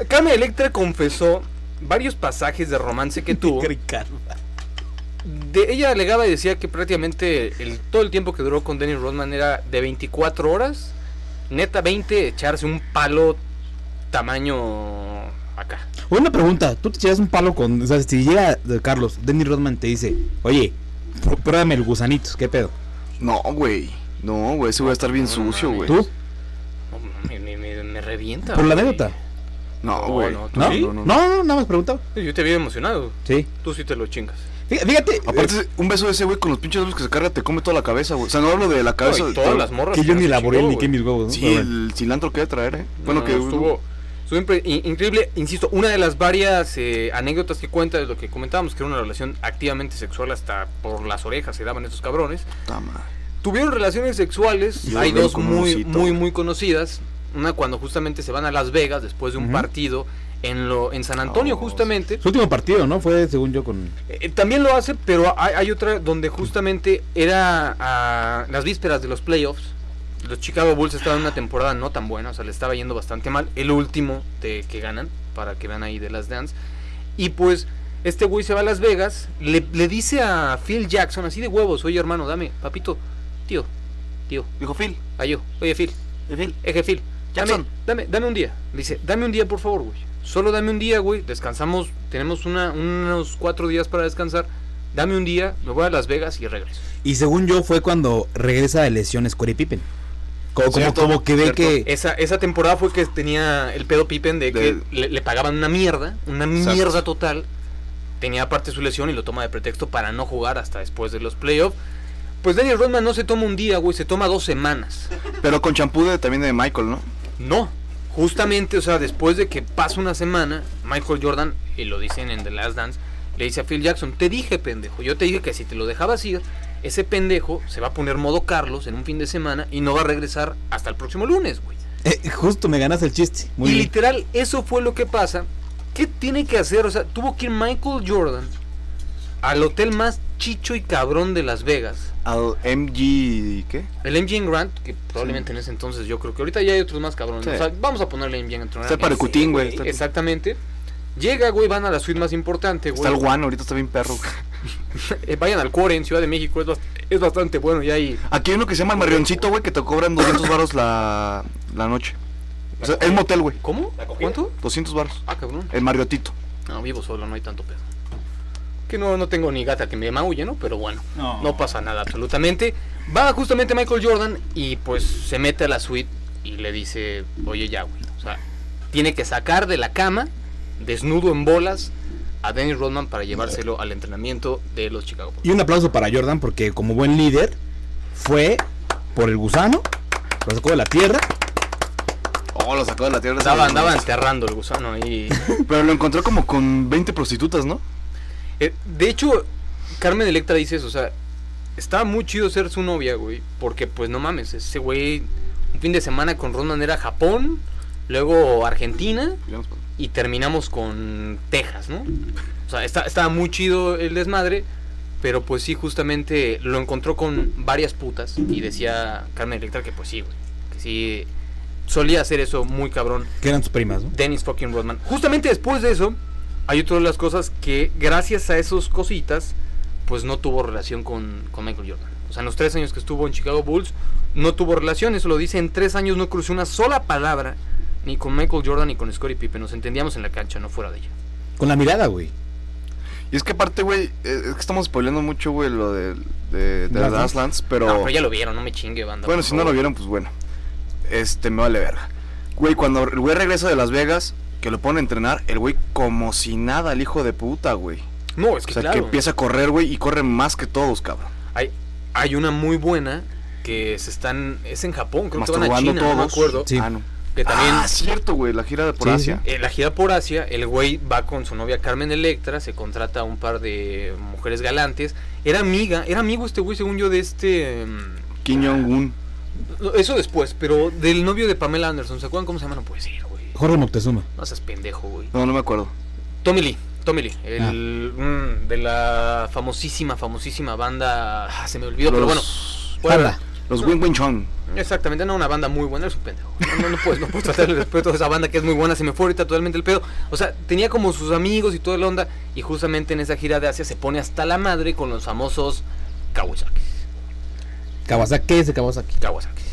Carmen Electra confesó varios pasajes de romance que tuvo. De, ella alegaba y decía que prácticamente el, todo el tiempo que duró con Dennis Rodman era de 24 horas, neta 20, echarse un palo tamaño acá. Una pregunta, tú te echas un palo con, o sea, si llega eh, Carlos, Denny Rodman te dice, oye, pr- pruébame el gusanito, ¿qué pedo? No, güey. No, güey. Ese va a estar bien No, sucio, no güey. ¿Tú? No, me, me- me- me revienta. Por la anécdota. No, No, güey. no, ¿tú ¿No? sí? No, no, nada más preguntaba. Yo te vi emocionado. Sí. Tú sí te lo chingas. Fí- Fíjate, Aparte, un beso de ese güey con los pinches dedos que se carga te come toda la cabeza, güey. O sea, no hablo de la cabeza. No, y todas las morras. que yo ni chingó, ni que mis huevos, ¿no? Sí, Pero el cilantro que debe traer, ¿eh? No, Bueno, no, que estuvo, estuvo increíble. Insisto, una de las varias eh, anécdotas que cuenta es lo que comentábamos, que era una relación activamente sexual hasta por las orejas se daban estos cabrones. Madre. Tuvieron relaciones sexuales, Yo hay dos muy, muy, muy conocidas. Una cuando justamente se van a Las Vegas después de un partido en, lo, en San Antonio Oh, justamente. Su último partido, ¿no? Fue, según yo, con... Eh, también lo hace, pero hay, hay otra donde justamente era a las vísperas de los playoffs. Los Chicago Bulls estaban en una temporada no tan buena, o sea, le estaba yendo bastante mal. El último de que ganan, para que vean ahí de las Dance. Y pues, este güey se va a Las Vegas, le, le dice a Phil Jackson, así de huevos, oye hermano, dame, papito, tío, tío, Dijo Phil. a yo, oye Phil, Phil. eje Phil, dame, dame, dame un día. Le dice, dame un día por favor, güey. Solo dame un día, güey. Descansamos, tenemos una, unos cuatro días para descansar. Dame un día, me voy a Las Vegas y regreso. Y según yo, fue cuando regresa de lesión Scottie Pippen. Como, como, Cierto, como que ve cierto. que... Esa, esa temporada fue que tenía el pedo Pippen de que De- le, le pagaban una mierda, una Exacto. mierda total. Tenía aparte su lesión y lo toma de pretexto para no jugar hasta después de los playoffs. Pues Daniel Rodman no se toma un día, güey, se toma dos semanas. Pero con champú de, también de Michael, ¿no? No, justamente, o sea, después de que pasa una semana, Michael Jordan, y lo dicen en The Last Dance, le dice a Phil Jackson, te dije pendejo, yo te dije que si te lo dejabas ir, ese pendejo se va a poner modo Carlos en un fin de semana y no va a regresar hasta el próximo lunes, güey. Eh, justo me ganas el chiste. Muy y bien. literal, eso fue lo que pasa. ¿Qué tiene que hacer? O sea, tuvo que ir Michael Jordan al hotel más chicho y cabrón de Las Vegas. Al MG. ¿Qué? El MGM Grant, que probablemente en ese entonces yo creo que ahorita ya hay otros más cabrones. Sí. O sea, vamos a ponerle MGM Grant. Está para el Cutín, güey, está- Exactamente. Llega, güey, van a la suite más importante, güey. Está el One, ahorita está bien perro. Eh, vayan al Core en Ciudad de México, es, bast- es bastante bueno. Y ahí. Aquí hay uno que se llama el Marrioncito, güey, que te cobran 200 baros la, la noche. O sea, es motel, güey. ¿Cómo? ¿Cuánto? 200 baros. Ah, cabrón. El Marriotito. No, vivo solo, no hay tanto pedo. Que no, no tengo ni gata que me maulle, ¿no? Pero bueno, No. no. pasa nada absolutamente. Va justamente Michael Jordan y pues se mete a la suite y le dice, oye ya, güey. O sea, tiene que sacar de la cama, desnudo en bolas, a Dennis Rodman para llevárselo al entrenamiento de los Chicago Bulls. Y un aplauso para Jordan porque como buen líder fue por el gusano, lo sacó de la tierra. Oh, lo sacó de la tierra. Andaba, andaba enterrando el gusano ahí. Pero lo encontró como con 20 prostitutas, ¿no? Eh, de hecho, Carmen Electra dice eso, o sea, estaba muy chido ser su novia, güey, porque pues no mames, ese güey, un fin de semana con Rodman era Japón, luego Argentina y terminamos con Texas, ¿no? O sea, está- estaba muy chido el desmadre, pero pues sí, justamente lo encontró con varias putas y decía Carmen Electra que pues sí, güey, que sí, solía hacer eso muy cabrón. Que eran sus primas, ¿no? Dennis fucking Rodman. Justamente después de eso, hay otra de las cosas que gracias a esos cositas, pues no tuvo relación con, con Michael Jordan. O sea, en los tres años que estuvo en Chicago Bulls, no tuvo relación. Eso lo dice, en tres años no cruzó una sola palabra ni con Michael Jordan ni con Scottie Pippen. Nos entendíamos en la cancha, no fuera de ella. Con la mirada, güey. Y es que aparte, güey, eh, es que estamos spoileando mucho, güey, lo de, de, de. Grasslands, pero... No, pero ya lo vieron, no me chingue, banda. Bueno, si no lo vieron, pues bueno. Este, me vale verga. Güey, cuando el güey regresa de Las Vegas, que lo pone a entrenar, el güey como si nada, el hijo de puta, güey. No, es O que sea, claro. que empieza a correr, güey, y corre más que todos, cabrón. Hay, hay una muy buena que se están. Es en Japón, creo que van a China, no me acuerdo. Sí. Ah, no. Que también. Ah, cierto, güey, la gira de por Sí, Asia. En la gira por Asia, el güey va con su novia Carmen Electra, se contrata a un par de mujeres galantes. Era amiga, era amigo este güey, según yo, de este. mm, Kim Jong-un. Eso después, pero del novio de Pamela Anderson. ¿Se acuerdan cómo se llama? No puede ser. Jorge Moctezuma. No seas pendejo, güey. No, no me acuerdo. Tommy Lee, Tommy Lee, el, mm, de la famosísima, famosísima banda. ah, se me olvidó, pero bueno. Los Wing Wing Chong. Exactamente, no, una banda muy buena, es un pendejo. No, no, no puedes, no puedes tratarle respeto a esa banda que es muy buena, se me fue ahorita totalmente el pedo. O sea, tenía como sus amigos y toda la onda, y justamente en esa gira de Asia se pone hasta la madre con los famosos Kawasaki. Kawasaki, ¿qué es el Kawasaki? Kawasaki.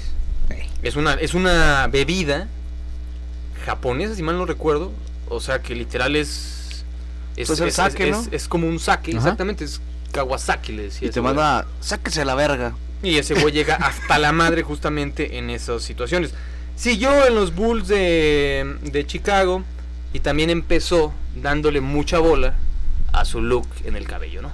Ey. Es una, es una bebida japonesa, si mal no recuerdo. O sea que literal es. Es, Pues el es- es- ¿no? es- es como un saque, Ajá. exactamente, es Kawasaki, le decía. Y te güey. manda, sáquese a la verga. Y ese güey llega hasta la madre justamente en esas situaciones. Siguió en los Bulls de, de Chicago y también empezó dándole mucha bola a su look en el cabello, ¿no?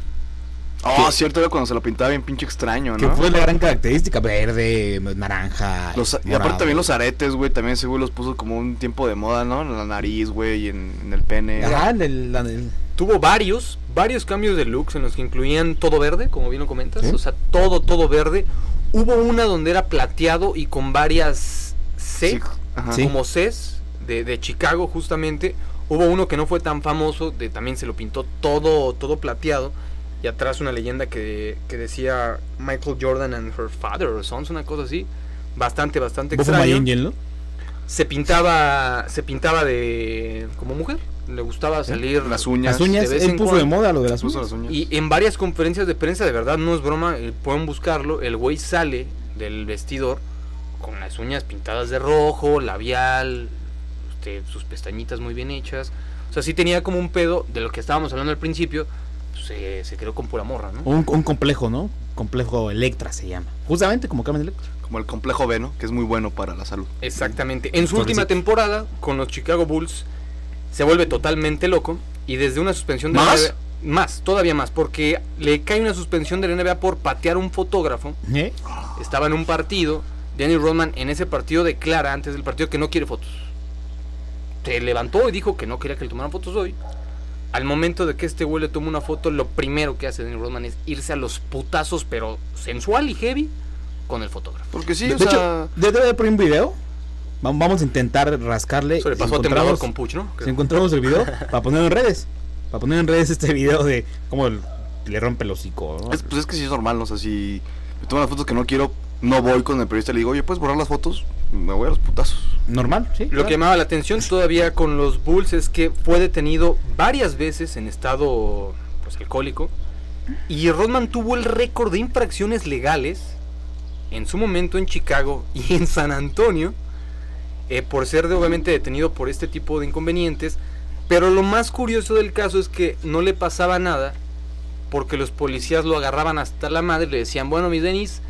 Oh, cierto, cuando se lo pintaba bien pinche extraño, Que ¿no? fue la gran característica, verde, naranja. Los- y aparte también los aretes, güey, también ese güey los puso como un tiempo de moda, ¿no? En la nariz, güey, y en, en el pene. Ajá, el- la- el- Tuvo varios, varios cambios de looks en los que incluían todo verde, como bien lo comentas. Sí. O sea, todo, todo verde. Hubo una donde era plateado y con varias C, Sí, ajá. Sí. como Cs de, de Chicago justamente. Hubo uno que no fue tan famoso, de, también se lo pintó todo, todo plateado. Y atrás una leyenda que, que decía Michael Jordan and her father or sons, una cosa así. Bastante, bastante extraño. Angel, ¿no? Se pintaba, se pintaba de como mujer. Le gustaba salir Las uñas. Las uñas, de vez él en puso cuando. de moda lo de las uñas. las uñas. Y en varias conferencias de prensa, de verdad, no es broma, eh, pueden buscarlo. El güey sale del vestidor con las uñas pintadas de rojo, labial, este, sus pestañitas muy bien hechas. O sea, sí tenía como un pedo de lo que estábamos hablando al principio. Se, se creó con pura morra, ¿no? Un, un complejo, ¿no? Complejo Electra se llama. Justamente como Carmen Electra. Como el complejo B, ¿no? Que es muy bueno para la salud. Exactamente. En su última temporada con los Chicago Bulls se vuelve totalmente loco y desde una suspensión de la ¿Más? NBA más, todavía más, porque le cae una suspensión de la NBA por patear a un fotógrafo. ¿Eh? Estaba en un partido, Danny Rodman en ese partido declara antes del partido que no quiere fotos. Se levantó y dijo que no quería que le tomaran fotos hoy. Al momento de que este güey le toma una foto, lo primero que hace Danny Rodman es irse a los putazos, pero sensual y heavy, con el fotógrafo. Porque sí, de o de sea... hecho, debe haber un video. Vam- Vamos a intentar rascarle. Eso le si pasó a Temblador encontramos- con Puch, ¿no? Si encontramos el video, para ponerlo en redes. Para poner en redes este video de cómo le rompe el hocico. ¿no? Es, pues es que sí es normal, ¿no? O sea, si me toman las fotos que no quiero, no voy con el periodista y le digo, oye, ¿puedes borrar las fotos? Me voy a los putazos. Normal, sí. Lo claro. que llamaba la atención todavía con los Bulls es que fue detenido varias veces en estado pues, alcohólico y Rodman tuvo el récord de infracciones legales en su momento en Chicago y en San Antonio eh, por ser de- obviamente detenido por este tipo de inconvenientes Pero lo más curioso del caso es que no le pasaba nada porque los policías lo agarraban hasta la madre y le decían, bueno, mi Denis,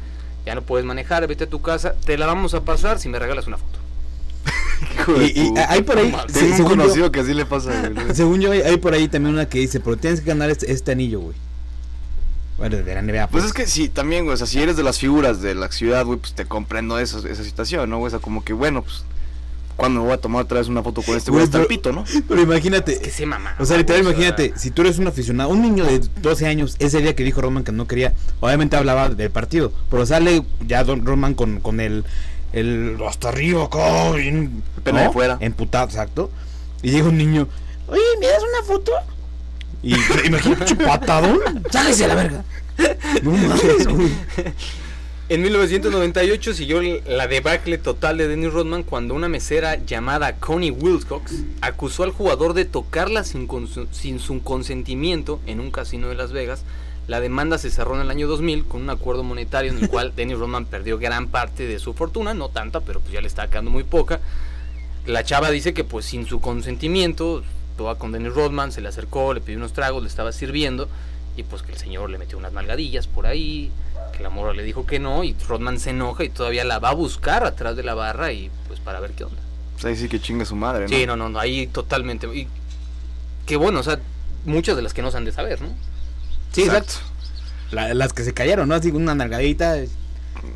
ya no puedes manejar, vete a tu casa, te la vamos a pasar si me regalas una foto. Y, y hay por ahí. Tengo un según yo- conocido que así le pasa, güey. según yo, hay, hay por ahí también una que dice, pero tienes que ganar este, este anillo, güey. Bueno, de la NBA. Pues es que sí, también, güey, o sea, si eres de las figuras de la ciudad, güey, pues te comprendo esa, esa situación, ¿no? güey? O sea, como que, bueno, pues, ¿cuándo me voy a tomar otra vez una foto con este güey hasta el pito, no? Pero imagínate, Que se mamá. O sea, literal, imagínate, si tú eres un aficionado, un niño de 12 años, ese día que dijo Roman que no quería, obviamente hablaba del partido, pero sale ya Don Roman con, con el, el hasta arriba acá, bien, Pena de fuera. emputado, exacto, y llega un niño, oye, ¿me das una foto? Y imagínate, chupatadón, sáquese a la verga. No mames, güey. En 1998 siguió la debacle total de Dennis Rodman cuando una mesera llamada Connie Wilcox acusó al jugador de tocarla sin, su consentimiento en un casino de Las Vegas. La demanda se cerró en el año 2000 con un acuerdo monetario en el cual Dennis Rodman perdió gran parte de su fortuna, no tanta, pero pues ya le estaba quedando muy poca. La chava dice que pues sin su consentimiento, toda con Dennis Rodman, se le acercó, le pidió unos tragos, le estaba sirviendo y pues que el señor le metió unas nalgadillas por ahí, que la morra le dijo que no y Rodman se enoja y todavía la va a buscar atrás de la barra y pues para ver qué onda. Pues ahí sí que chingue su madre, ¿no? Sí, no, no, no, ahí totalmente. Y que bueno, o sea, muchas de las que no se han de saber, ¿no? Sí, exacto. La- las que se cayeron, ¿no? Así una nalgadita.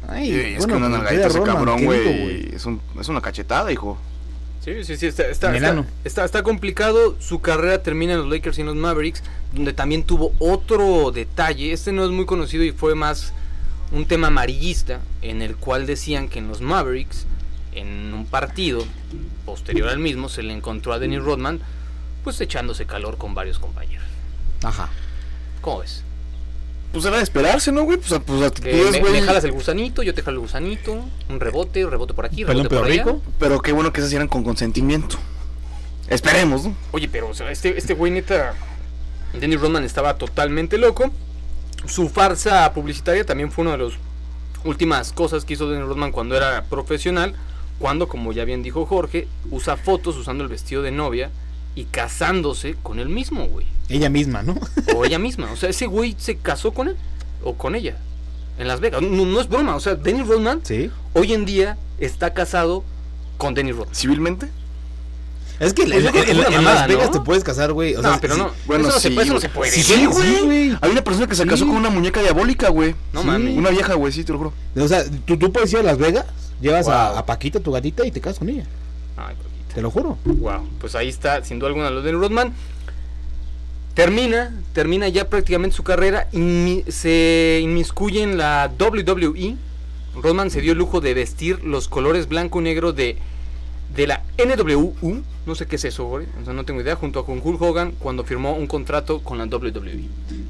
Ay, Sí, es bueno, que una pues, nalgadita ese Roman, cabrón, ¿qué digo, güey, es, un- es una cachetada, hijo. Sí, sí, sí, está, está, está, está- está complicado. Su carrera termina en los Lakers y en los Mavericks, donde también tuvo otro detalle. Este no es muy conocido y fue más un tema amarillista, en el cual decían que en los Mavericks, en un partido posterior al mismo, se le encontró a Dennis Rodman, pues echándose calor con varios compañeros. Ajá. ¿Cómo ves? Pues era de esperarse, ¿no, güey? Pues, pues actitudes, me, güey. me jalas el gusanito, yo te jalo el gusanito, un rebote, un rebote por aquí, Pelón rebote por pero allá. rico. Pero qué bueno que se hicieran con consentimiento. Esperemos, ¿no? Oye, pero o sea, este, este güey neta, Dennis Rodman estaba totalmente loco. Su farsa publicitaria también fue una de las últimas cosas que hizo Dennis Rodman cuando era profesional. Cuando, como ya bien dijo Jorge, usa fotos usando el vestido de novia y casándose con él mismo, güey. Ella misma, ¿no? O ella misma. O sea, ese güey se casó con él o con ella en Las Vegas. No, no es broma. O sea, Dennis Rodman Sí. hoy en día está casado con Dennis Rodman. Civilmente. Es que en, Pues en- Las Vegas ¿no? te puedes casar, güey. O no, sea, pero no. bueno, eso no, se, puede, eso no se güey. puede. Sí, Sí, sí, güey. Hay una persona que se casó con una muñeca diabólica, güey. No Sí. mames. Una vieja, güey, sí, te lo juro. O sea, tú, tú puedes ir a Las Vegas, llevas a, Wow. a Paquita, tu gatita, y te casas con ella. Ay, Paquita. Te lo juro. Wow, pues ahí está, sin duda alguna, lo de Rodman. Termina, termina ya prácticamente su carrera y se inmiscuye en la WWE. Rodman se dio el lujo de vestir los colores blanco y negro de, de la NWU. No sé qué es eso, güey. O sea, no tengo idea. Junto a con Hulk Hogan cuando firmó un contrato con la WWE.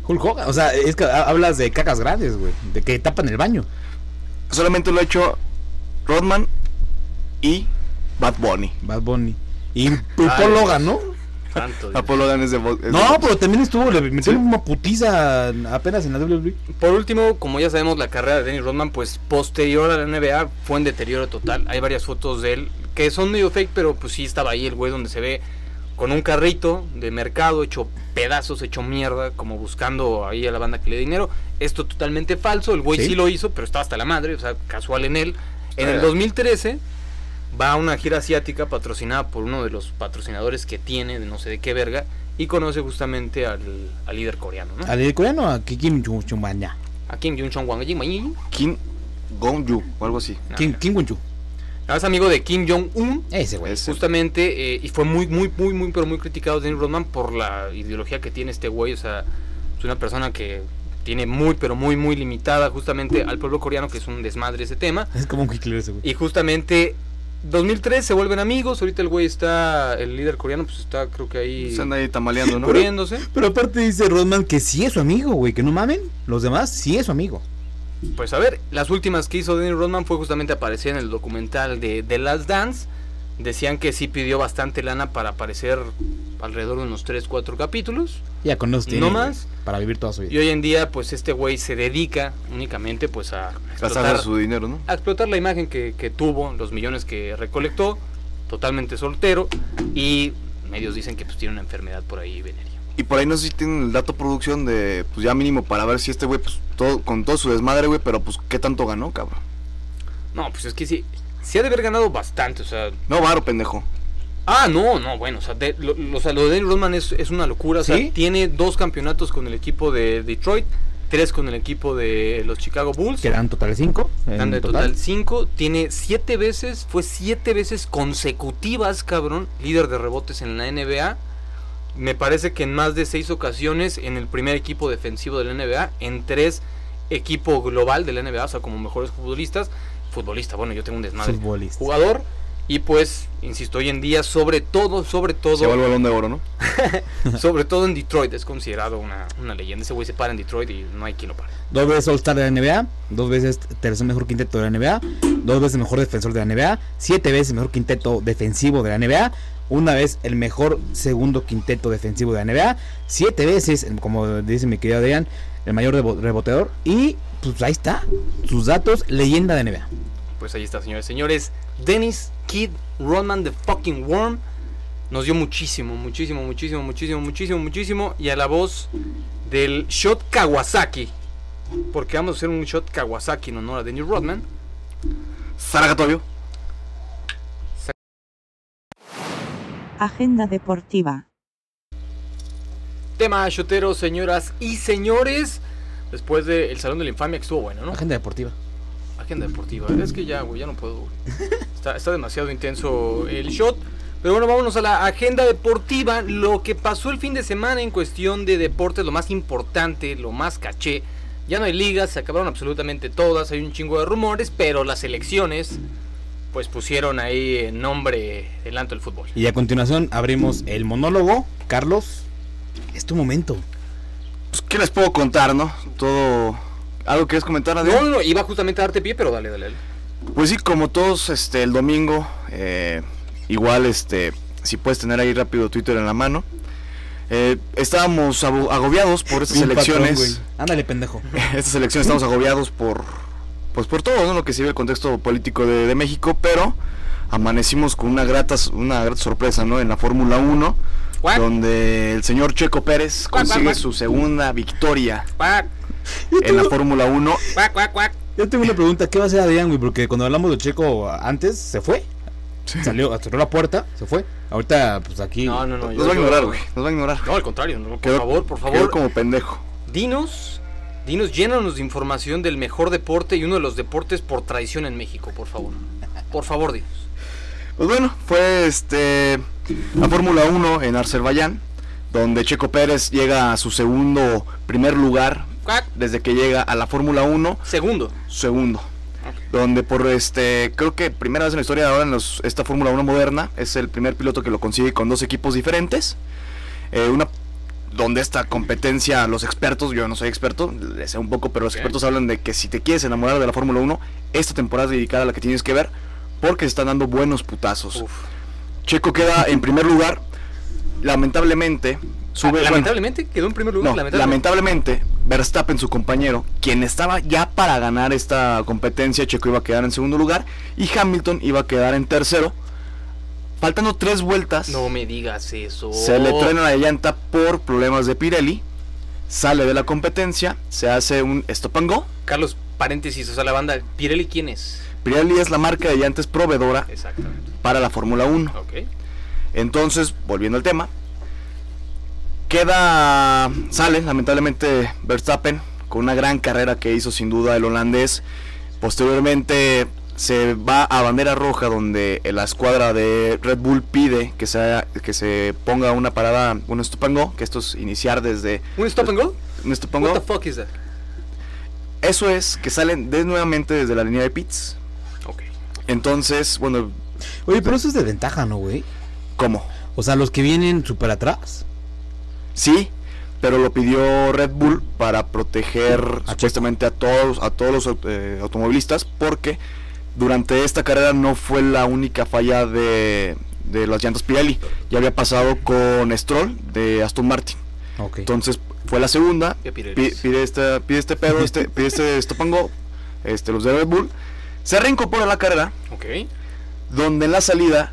Hulk Hogan. O sea, es que ha- hablas de cacas grandes, güey. De que tapan el baño. Solamente lo ha hecho Rodman y Bad Bunny. Bad Bunny. Y Paul Logan, ¿no? Dios. Apolo Logan es de voz. es de No, voz. pero también estuvo, le metieron Sí. una putiza apenas en la. WWE. Por último, como ya sabemos, la carrera de Dennis Rodman, pues posterior a la NBA, fue en deterioro total. Hay varias fotos de él que son medio fake, pero pues sí estaba ahí el güey donde se ve con un carrito de mercado hecho pedazos, hecho mierda, como buscando ahí a la banda que le dé dinero. Esto totalmente falso, el güey Sí. sí, lo hizo, pero estaba hasta la madre, o sea, casual en él. En el 2013 va a una gira asiática patrocinada por uno de los patrocinadores que tiene, de no sé de qué verga, y conoce justamente al, al líder coreano, ¿no? Al de coreano, a Kim Chumbaña. A Kim Jong-un Kim Gong-yu o algo así. No, Kim. Kim Won-chu. Es amigo de Kim Jong-un, Ese, güey. Justamente, eh, y fue muy, muy, muy, muy, pero muy criticado Dennis Rodman por la ideología que tiene este güey. O sea, es una persona que tiene muy, pero muy, muy limitada justamente al pueblo coreano, que es un desmadre ese tema. Es como un Hitler ese, güey. Y justamente 2003 se vuelven amigos. Ahorita el güey está, el líder coreano, pues está, creo que ahí Se anda ahí tamaleando, ¿no? muriéndose. Pero aparte dice Rodman que sí es su amigo, güey. Que no mamen. Los demás sí es su amigo. Pues a ver, las últimas que hizo Dennis Rodman fue justamente aparecer en el documental de The Last Dance. Decían que sí pidió bastante lana para aparecer alrededor de unos 3, 4 capítulos. Ya con tiene, ¿No más? Para vivir toda su Y vida. hoy en día, pues este güey se dedica únicamente pues a explotar, su dinero, ¿no? a explotar la imagen que, que tuvo, los millones que recolectó, totalmente soltero. Y medios dicen que pues tiene una enfermedad por ahí venérea. Y por ahí no sé si tienen el dato producción de, pues ya mínimo para ver si este güey, pues todo, con todo su desmadre, güey, pero pues qué tanto ganó, cabrón. No, pues es que sí, sí ha de haber ganado bastante, o sea... No, varo, pendejo. Ah, no, no, bueno, o sea, de, lo, lo- o sea, lo de Dennis Rodman es, es una locura, o sea, ¿Sí? tiene dos campeonatos con el equipo de Detroit, tres con el equipo de los Chicago Bulls. Que eran total 5. Están de total 5. Tiene siete veces, fue siete veces consecutivas, cabrón, líder de rebotes en la NBA. Me parece que en más de seis ocasiones en el primer equipo defensivo de la NBA, en tres equipo global de la NBA, o sea, como mejores futbolistas. Futbolista, bueno, yo tengo un desmadre. Futbolista. Jugador. Y pues, insisto, hoy en día, sobre todo, sobre todo, Se va el balón de oro, ¿no? sobre todo en Detroit, es considerado una, una leyenda. Ese güey se para en Detroit y no hay quien lo pare. Dos veces All-Star de la NBA, dos veces tercer mejor quinteto de la NBA, dos veces mejor defensor de la NBA, siete veces mejor quinteto defensivo de la NBA, una vez el mejor segundo quinteto defensivo de la NBA, siete veces, como dice mi querido Adrián, el mayor rebo- reboteador y pues ahí está, sus datos, leyenda de NBA. Pues ahí está, señores. Señores, Dennis Kid Rodman, the fucking worm, nos dio muchísimo, muchísimo, muchísimo, muchísimo, muchísimo, muchísimo. Y a la voz del shot Kawasaki, porque vamos a hacer un shot Kawasaki en honor a Dennis Rodman. Zaragatobio. Agenda deportiva. Tema shotero, señoras y señores. Después del Salón de la Infamia, que estuvo bueno, ¿no? Agenda deportiva. Agenda deportiva. Es que ya, güey, ya no puedo. Está, está demasiado intenso el shot. Pero bueno, vámonos a la agenda deportiva. Lo que pasó el fin de semana en cuestión de deportes, lo más importante, lo más caché. Ya no hay ligas, se acabaron absolutamente todas, hay un chingo de rumores, pero las elecciones, pues pusieron ahí el nombre delante del fútbol. Y a continuación abrimos el monólogo. Carlos, es tu momento. Pues, ¿qué les puedo contar, no? Todo... ¿Algo que es comentar, Adrián? No, no, no, iba justamente a darte pie, pero dale, dale. dale. Pues sí, como todos, este, el domingo, eh, igual, este, si puedes tener ahí rápido Twitter en la mano. eh, estábamos agobiados por estas elecciones. Ándale, pendejo. estas elecciones estamos agobiados por, pues por todo, ¿no? Lo que se vive el contexto político de, de México, pero amanecimos con una grata, una grata sorpresa, ¿no? En la Fórmula 1, Cuac, donde el señor Checo Pérez Cuac, consigue cuac. su segunda victoria cuac, en la Fórmula 1. cuac, cuac, cuac. Yo tengo una pregunta, ¿qué va a hacer Adrián, güey? Porque cuando hablamos de Checo antes, se fue. Salió, cerró la puerta, se fue. Ahorita, pues aquí. No, no, no. Nos va a ignorar, güey. Nos va a ignorar. No, al contrario, no, por Quedó- favor, por Quedó favor. como pendejo. Dinos, dinos, llénanos de información del mejor deporte y uno de los deportes por tradición en México, por favor. Por favor, dinos. Pues bueno, fue este la Fórmula 1 en Azerbaiyán, donde Checo Pérez llega a su segundo primer lugar desde que llega a la Fórmula 1, Segundo. segundo. Donde por este, creo que primera vez en la historia de ahora en los- esta Fórmula 1 moderna, es el primer piloto que lo consigue con dos equipos diferentes. Eh, una donde esta competencia, los expertos, yo no soy experto, le sé un poco, pero los expertos hablan de que si te quieres enamorar de la Fórmula 1, esta temporada es dedicada a la que tienes que ver, porque se están dando buenos putazos. Uf. Checo queda en primer lugar. Lamentablemente, sube. Ah, bueno, lamentablemente quedó en primer lugar. no, lamentablemente. lamentablemente, Verstappen, su compañero, quien estaba ya para ganar esta competencia, Checo iba a quedar en segundo lugar y Hamilton iba a quedar en tercero. Faltando tres vueltas, No me digas eso. se le truena la llanta por problemas de Pirelli. Sale de la competencia, se hace un stop and go. Carlos, paréntesis, o sea, la banda Pirelli, ¿quién es? Pirelli es la marca de llantas proveedora Exactamente. para la Fórmula 1. Ok. Entonces, volviendo al tema, queda, sale lamentablemente Verstappen con una gran carrera que hizo sin duda el holandés. Posteriormente se va a bandera roja donde la escuadra de Red Bull pide que se, que se ponga una parada, un stop and go, que esto es iniciar desde ¿Un stop and go? un stop and What go. the fuck is that? Eso es que salen de nuevamente desde la línea de pits. Ok. Entonces, bueno, Oye, pero eso es de ventaja, ¿no, güey? ¿cómo? O sea, los que vienen súper atrás. Sí, pero lo pidió Red Bull para proteger A supuestamente a todos a todos los eh, automovilistas porque durante esta carrera no fue la única falla de, de las llantas Pirelli. Ya había pasado con Stroll de Aston Martin. Entonces fue la segunda. ¿Qué pi- Pirellis? Pide este, pide este pedo, este, pide este stop and go, este, los de Red Bull. Se reincorpora a la carrera Ok. donde en la salida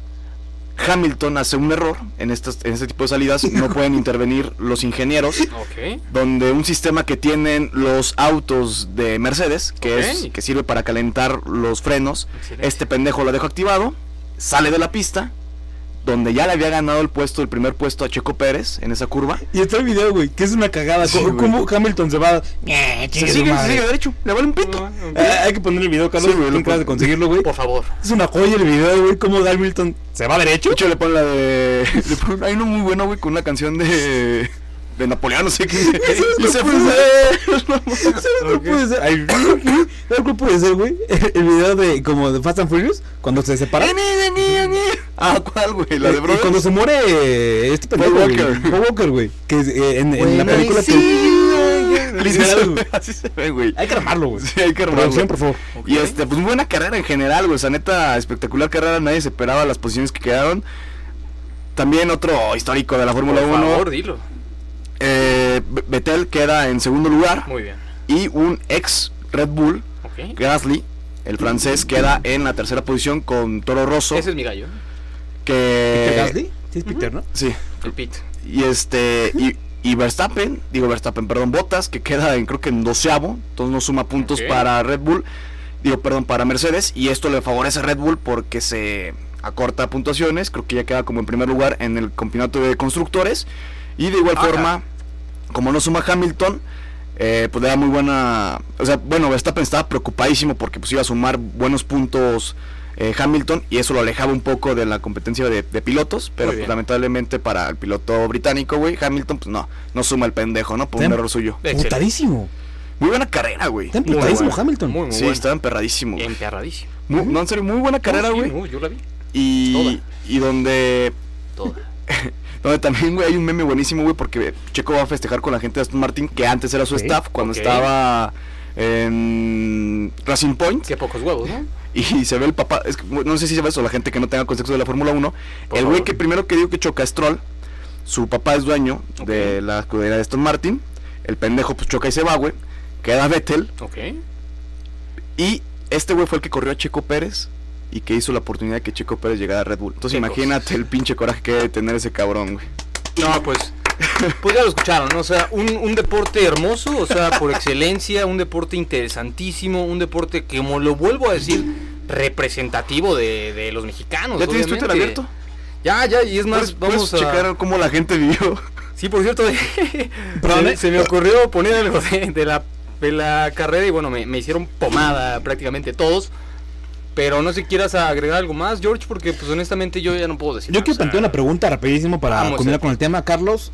Hamilton hace un error en, estas, en este tipo de salidas, no pueden intervenir los ingenieros, donde un sistema que tienen los autos de Mercedes, que, es, que sirve para calentar los frenos, Excelente. este pendejo lo dejo activado, sale de la pista, donde ya le había ganado el puesto, el primer puesto a Checo Pérez en esa curva. Y está el video, güey, que es una cagada. Sí, ¿Cómo, güey. cómo Hamilton se va? Eh, Se sigue, se sigue derecho, le vale un pito. Eh, hay que poner el video, Carlos. Sí, güey, ¿Quién lo acabas de conseguirlo, güey? Por favor. Es una joya el video, güey. Cómo Hamilton se va derecho. De hecho, le ponen la de. Le ponen, hay uno muy bueno, güey, con una canción de. De Napoleón, no sé qué. y no se puede fue. ¿Sabes cuál puede ser? Ay, ¿Sabes cuál puede ser, güey? El video de como de Fast and Furious cuando se separan. Ah, ¿cuál, güey? La de Eh, Bro. y cuando se muere este Paul pendejo, güey, Walker. Paul Walker, güey. Que eh, en, en la película see que. you. Literal, güey. Así se ve, güey. Hay que armarlo, güey. Sí, hay que armarlo. Producción, por favor. Ok. Y este, pues buena carrera en general, güey. O sea, neta, espectacular carrera. Nadie se esperaba las posiciones que quedaron. También otro histórico de la Fórmula Por 1. favor, dilo. Eh, B- Vettel queda en segundo lugar. Muy bien. Y un ex Red Bull. Gasly, el francés, queda en la tercera posición con Toro Rosso. Ese es mi gallo. que... ¿Peter Gasly? Sí, es Peter, ¿no? Sí. El Pit. Y este. Y, y Verstappen, digo Verstappen, perdón, Botas, que queda en creo que en doceavo, entonces no suma puntos para Red Bull, digo, perdón, para Mercedes, y esto le favorece a Red Bull porque se acorta puntuaciones, creo que ya queda como en primer lugar en el campeonato de constructores, y de igual Ajá. forma, como no suma Hamilton, eh, pues le da muy buena, o sea, bueno, Verstappen estaba preocupadísimo porque pues iba a sumar buenos puntos eh, Hamilton y eso lo alejaba un poco de la competencia de, de pilotos, pero pues, lamentablemente para el piloto británico, güey, Hamilton, pues no, no suma el pendejo, ¿no? Por un error suyo. Excelente. Putadísimo. Muy buena carrera, güey. Está Muy emputadísimo. Hamilton. Muy, muy Sí, estaba emperradísimo. güey. Emperradísimo. Muy- no, en serio, muy buena carrera, No, sí, güey. no, yo la vi. y, Toda. y donde Toda. Donde también, güey, hay un meme buenísimo, güey, porque Checo va a festejar con la gente de Aston Martin, que antes era su staff, cuando estaba en Racing Point. Qué pocos huevos, ¿no? Y se ve el papá, es que, no sé si se ve eso, la gente que no tenga contexto de la Fórmula 1. Por el güey que primero que dijo que choca es Stroll, su papá es dueño de la escudería de Aston Martin. El pendejo pues choca y se va, güey. Queda Vettel. Ok. Y este güey fue el que corrió a Checo Pérez y que hizo la oportunidad de que Checo Pérez llegara a Red Bull. Entonces imagínate el pinche coraje que debe tener ese cabrón, güey. No, pues. Pues ya lo escucharon, ¿no? O sea, un, un deporte hermoso, o sea, por excelencia, un deporte interesantísimo, un deporte que, como lo vuelvo a decir, representativo de, de los mexicanos. ¿Ya tienes Twitter abierto? Ya, ya, y es más, ¿Puedes- vamos a. checar cómo la gente vivió. Sí, por cierto, se, se me ocurrió poner algo de, de la, de la carrera y bueno, me, me hicieron pomada prácticamente todos. Pero no sé si quieras agregar algo más, George, porque pues honestamente yo ya no puedo decir. Yo nada, quiero plantear una pregunta rapidísimo para Vamos, combinar con el tema, Carlos.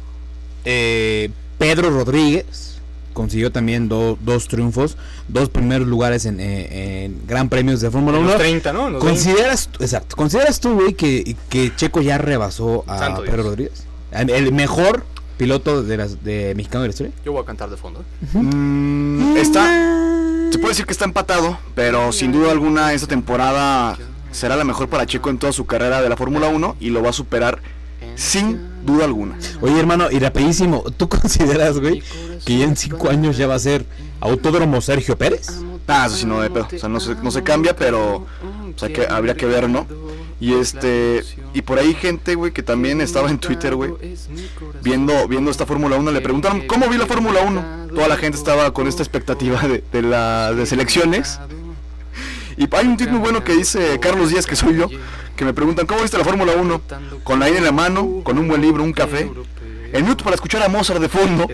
Eh, Pedro Rodríguez consiguió también do- dos triunfos, dos primeros lugares en, eh, en Gran Premios de Fórmula en 1. los 30, ¿no? En los 20. ¿Consideras, exacto, ¿consideras tú, güey, que, que Checo ya rebasó a Santo Pedro Dios. Rodríguez? El mejor piloto de, las, de mexicano de la historia. Yo voy a cantar de fondo. ¿eh? Mm, está. Se puede decir que está empatado, pero sin duda alguna esta temporada será la mejor para Checo en toda su carrera de la Fórmula 1 y lo va a superar sin duda alguna. Oye, hermano, y rapidísimo, ¿tú consideras, güey, que ya en cinco años ya va a ser Autódromo Sergio Pérez? Ah, eso sí no de pedo. O sea, no se, no se cambia, pero o sea, que habría que ver, ¿no? Y este y por ahí gente, güey, que también estaba en Twitter, güey, viendo viendo esta Fórmula 1, le preguntaron, "¿Cómo vi la Fórmula 1?" Toda la gente estaba con esta expectativa de, de las. Y hay un tweet muy bueno que dice Carlos Díaz, que soy yo, que me preguntan, ¿cómo viste la Fórmula 1? Con la ira en la mano, con un buen libro, un café, el minuto para escuchar a Mozart de fondo,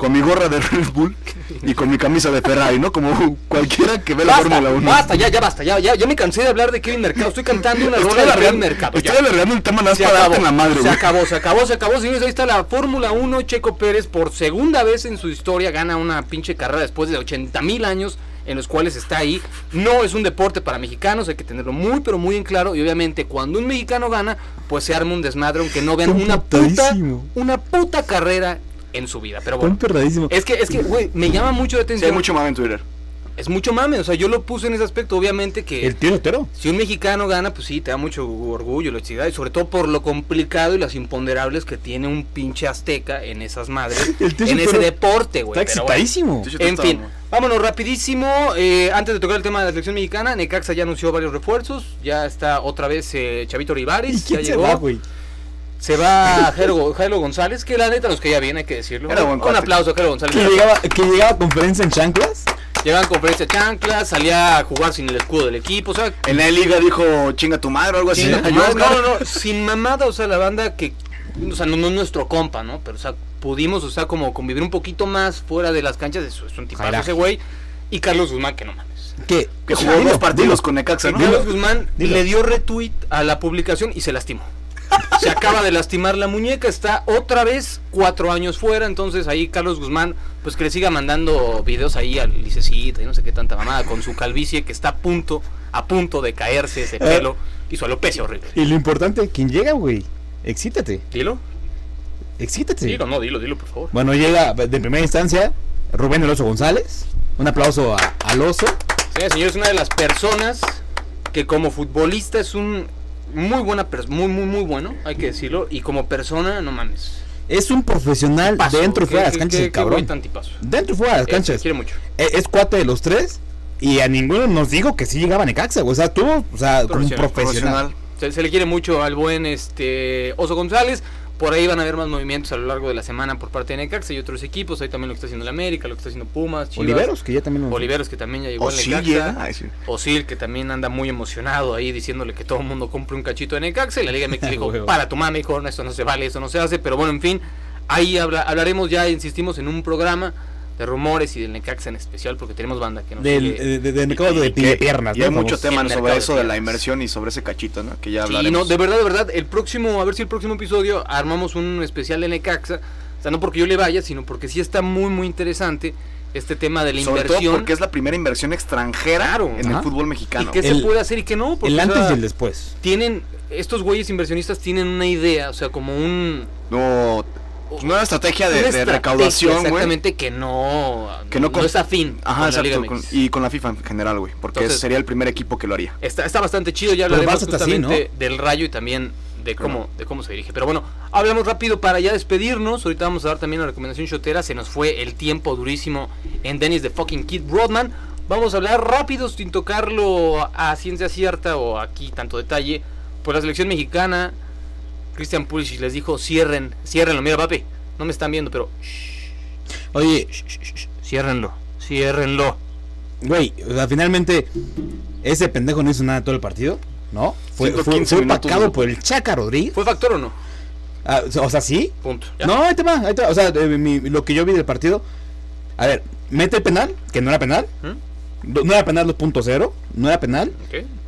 con mi gorra de Red Bull y con mi camisa de Ferrari, ¿no? Como cualquiera que ve la Fórmula 1. basta, ya, ya basta, ya, ya, ya me cansé de hablar de Kevin Mercado. Estoy cantando una rola de Kevin Mercado. estoy alargando el tema nada más para en la madre, se acabó, se acabó, se acabó, señores. Ahí está la Fórmula 1. Checo Pérez por segunda vez en su historia gana una pinche carrera después de 80 mil años en los cuales está ahí. No es un deporte para mexicanos, hay que tenerlo muy, pero muy en claro. Y obviamente cuando un mexicano gana, pues se arma un desmadre, aunque no vean una puta, una puta carrera en su vida. Pero bueno, es que, es que, güey, me llama mucho la Sí, atención. hay mucho mame en Twitter. es mucho mame. O sea, yo lo puse en ese aspecto, obviamente que... El tío Otero. Si un mexicano gana, pues sí, te da mucho orgullo, la y sobre todo por lo complicado y las imponderables que tiene un pinche azteca en esas madres, en ese deporte, güey. Está excitadísimo. en fin, vámonos rapidísimo. Eh, antes de tocar el tema de la selección mexicana, Necaxa ya anunció varios refuerzos. Ya está otra vez eh, Chavito Rivares. ya llegó. Va? Se va Jairo, González, que la neta nos caía bien, hay que decirlo. un aplauso a Jairo González. Que llegaba, que llegaba a conferencia en chanclas. Llegaba a conferencia en chanclas, salía a jugar sin el escudo del equipo. O sea, en la liga dijo chinga tu madre o algo así. no, no, no, sin mamada, o sea, la banda que, o sea, no, es nuestro compa, ¿no? Pero, o sea, pudimos, o sea, como convivir un poquito más fuera de las canchas. Es, es un tipazo ese güey. Y Carlos Guzmán, que no mames. Que, que jugó dos partidos con Necaxa, ¿no? Carlos Guzmán le dio retweet a la publicación y se lastimó se acaba de lastimar la muñeca, está otra vez cuatro años fuera, entonces ahí Carlos Guzmán, pues que le siga mandando videos ahí al licecita y no sé qué tanta mamada, con su calvicie que está a punto, a punto de caerse ese pelo y su alopecia horrible. Y lo importante, ¿quién llega, güey? Excítate. Dilo. Excítate. Dilo, no, dilo, dilo, por favor. Bueno, llega de primera instancia Rubén El Oso González. Un aplauso al oso. Sí, señor, es una de las personas que como futbolista es un muy buena persona, muy, muy, muy bueno, hay que decirlo. Y como persona, no mames. Es un profesional dentro y fuera de las canchas, cabrón. Dentro y fuera de las canchas. quiere mucho. E, es, cuate de los tres. Y a ninguno nos dijo que sí llegaba a Necaxa, O sea, tú, o sea, como un profesional. Se, se, le quiere mucho al buen este Oso González. Por ahí van a haber más movimientos a lo largo de la semana por parte de Necaxa y otros equipos. Ahí también lo que está haciendo el América, lo que está haciendo Pumas, Chivas. Oliveros, que ya también Oliveros, que también ya llegó a Necaxa. Osil, que también anda muy emocionado ahí diciéndole que todo el mundo compre un cachito de Necaxa. Y la Liga MX dijo, para tu mami, hijo, esto no se vale, esto no se hace. Pero bueno, en fin, ahí hablaremos ya, insistimos, en un programa de rumores y del Necaxa en especial, porque tenemos banda que nos del, sigue, de, de, de, piernas. Y hay mucho tema sobre eso de la inversión y sobre ese cachito, ¿no? Que ya hablaremos. no, de verdad, de verdad, el próximo, a ver si el próximo episodio armamos un especial de Necaxa, o sea, no porque yo le vaya, sino porque sí está muy, muy interesante este tema de la sobre inversión. Todo porque es la primera inversión extranjera en el fútbol mexicano. ¿Y qué se puede hacer y qué no? Porque, el antes y el después. Tienen, estos güeyes inversionistas tienen una idea, o sea, como un... No, pues una estrategia de, recaudación, güey. Exactamente, que no, que no, es afín. Ajá, exacto. y con la FIFA en general, güey. Porque sería el primer equipo que lo haría. Está, está bastante chido, ya hablaremos justamente del rayo y también de cómo, de cómo se dirige. Pero bueno, hablamos rápido para ya despedirnos. Ahorita vamos a dar también la recomendación shotera. Se nos fue el tiempo durísimo en Dennis de fucking Kid Broadman. Vamos a hablar rápido sin tocarlo a ciencia cierta o aquí tanto detalle. Por la selección mexicana Christian Pulisic les dijo, cierren, ciérrenlo, mira papi, no me están viendo, pero... Oye, ciérrenlo, ciérrenlo. Güey, o sea, finalmente ese pendejo no hizo nada todo el partido, ¿no? Fue, fue, fue por el Chaca Rodríguez. ¿Fue factor o no? Ah, o sea, sí. Punto. No, ahí te va, ahí te va. O sea, eh, lo que yo vi del partido. A ver, mete el penal, que no era penal. ¿Mm? No era penal 2.0, no era penal.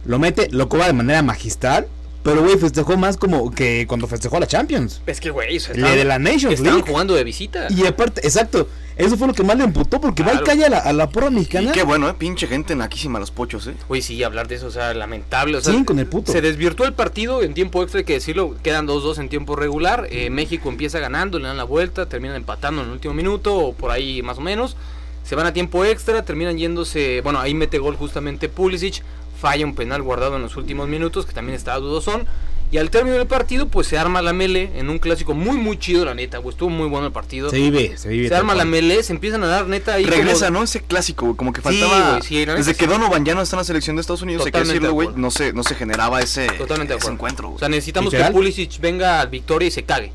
Lo mete, lo cobra de manera magistral. Pero, güey, festejó más como que cuando festejó a la Champions. Es que, güey, le de la Nations Estaban jugando de visita. Y aparte, exacto. Eso fue lo que más le emputó porque va y calla a la, a la porra mexicana. Y qué bueno, eh, pinche gente naquísima los pochos, eh. Güey, sí, hablar de eso, o sea, lamentable. O sea, sí, con el puto. Se desvirtuó el partido en tiempo extra, hay que decirlo. Quedan 2-2 en tiempo regular. Eh, México empieza ganando, le dan la vuelta, terminan empatando en el último minuto, o por ahí más o menos. Se van a tiempo extra, terminan yéndose. Bueno, ahí mete gol justamente Pulisic. Falla un penal guardado en los últimos minutos, que también estaba dudosón. Y al término del partido, pues se arma la mele en un clásico muy, muy chido, la neta, güey. Estuvo muy bueno el partido. Se vive, se vive. Se arma la mele, se empiezan a dar neta ahí. Regresa, ¿no? Ese clásico, como que faltaba. Desde que Donovan ya no está en la selección de Estados Unidos, hay que decirlo, güey. No se, no se generaba ese, Totalmente ese encuentro, O sea, necesitamos que Pulisic venga al Victoria y se cague.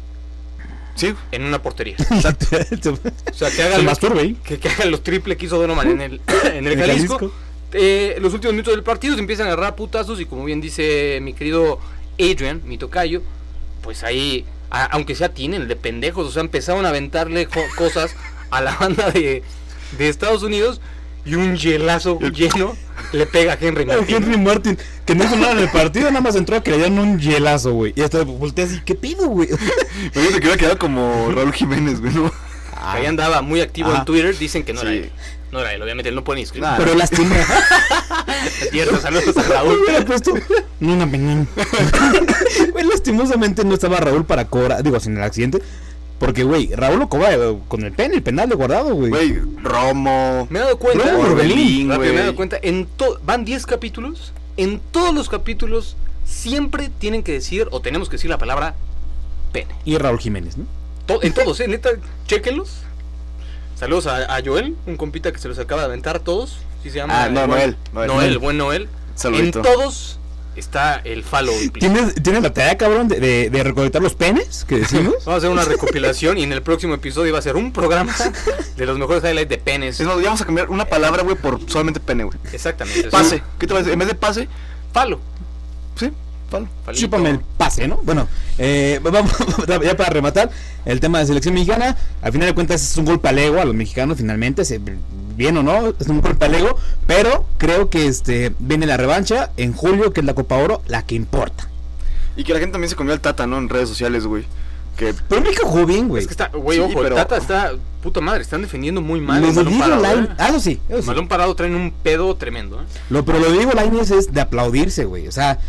Sí. En una portería. o sea, que haga, los, que, que haga los triple que hizo Donovan en el, en el, Jalisco. Eh, los últimos minutos del partido se empiezan a agarrar putazos y como bien dice mi querido Adrian, mi tocayo, pues ahí, aunque sea tienen de pendejos, o sea, empezaron a aventarle cosas a la banda de, de Estados Unidos y un hielazo lleno le pega a Henry Martin. Henry Martin, que no hizo nada en el partido, nada más entró a que un hielazo, güey. Y hasta volteé así, ¿qué pido, güey? Me dice que hubiera quedado como Raúl Jiménez, güey, ¿no? Ahí andaba muy activo en Twitter, dicen que no era él. No era él, obviamente él no puede ni escribir. Pero lastimó. es cierto, saludos a Raúl. Hubiera puesto no una Güey, lastimosamente no estaba Raúl para cobrar, digo, sin el accidente. Porque, güey, Raúl lo cobra eh, con el pen, el penal de guardado, güey. Güey, Romo. Me he dado cuenta, No, Orbelín, rápido, me he dado cuenta, en to- van 10 capítulos, en todos los capítulos siempre tienen que decir, o tenemos que decir la palabra pene. Y Raúl Jiménez, ¿no? To- en todos, eh, neta, chéquenlos. Saludos a, a Joel, un compita que se los acaba de aventar todos. ¿Sí se llama? Ah, no, El buen- Noel, Noel. Noel, el buen Noel. Saludito. En todos está el falo implícito. ¿Tienes, ¿Tienes la tarea, cabrón, de, de, de recolectar los penes que decimos? Vamos a hacer una recopilación y en el próximo episodio va a ser un programa de los mejores highlights de penes. Ya vamos a cambiar una palabra, güey, por solamente pene, güey. Exactamente. Pase. ¿Qué te parece? En vez de pase, Falo. sí, Falito. Chúpame el pase, ¿no? Bueno, eh, vamos ya para rematar el tema de selección mexicana. Al final de cuentas es un golpe al ego a los mexicanos finalmente, se- bien o no, es un golpe al ego, pero creo que este viene la revancha en julio, que es la Copa Oro, la que importa. Y que la gente también se comió al Tata, ¿no? En redes sociales, güey. Que Pero México jugó bien, güey. Es que está, güey, Sí, ojo, pero- el Tata está, puta madre, están defendiendo muy mal. Los el de balón Diego parado, Lain- ¿eh? ah, eso sí, eso sí. parado traen un pedo tremendo, ¿eh? Lo, pero lo de Diego Lainez es de aplaudirse, güey. O sea,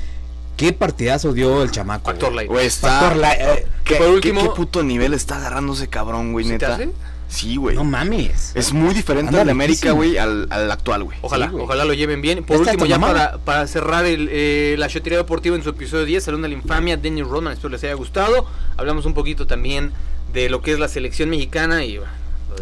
qué partidazo dio el chamaco. Factor. Light. Güey, está. Factor Lai- eh, ¿Qué, por qué- último- qué puto nivel está agarrando ese cabrón, güey, ¿Sí te neta? hace? Sí, güey. no mames. Es muy diferente Anda al de América, güey, al, al actual, güey. Ojalá, Sí, ojalá lo lleven bien. Por último, ya para, para cerrar el, eh, la shotería deportiva en su episodio 10, Salón de la Infamia, Denny Rodman, espero les haya gustado. Hablamos un poquito también de lo que es la selección mexicana y bueno,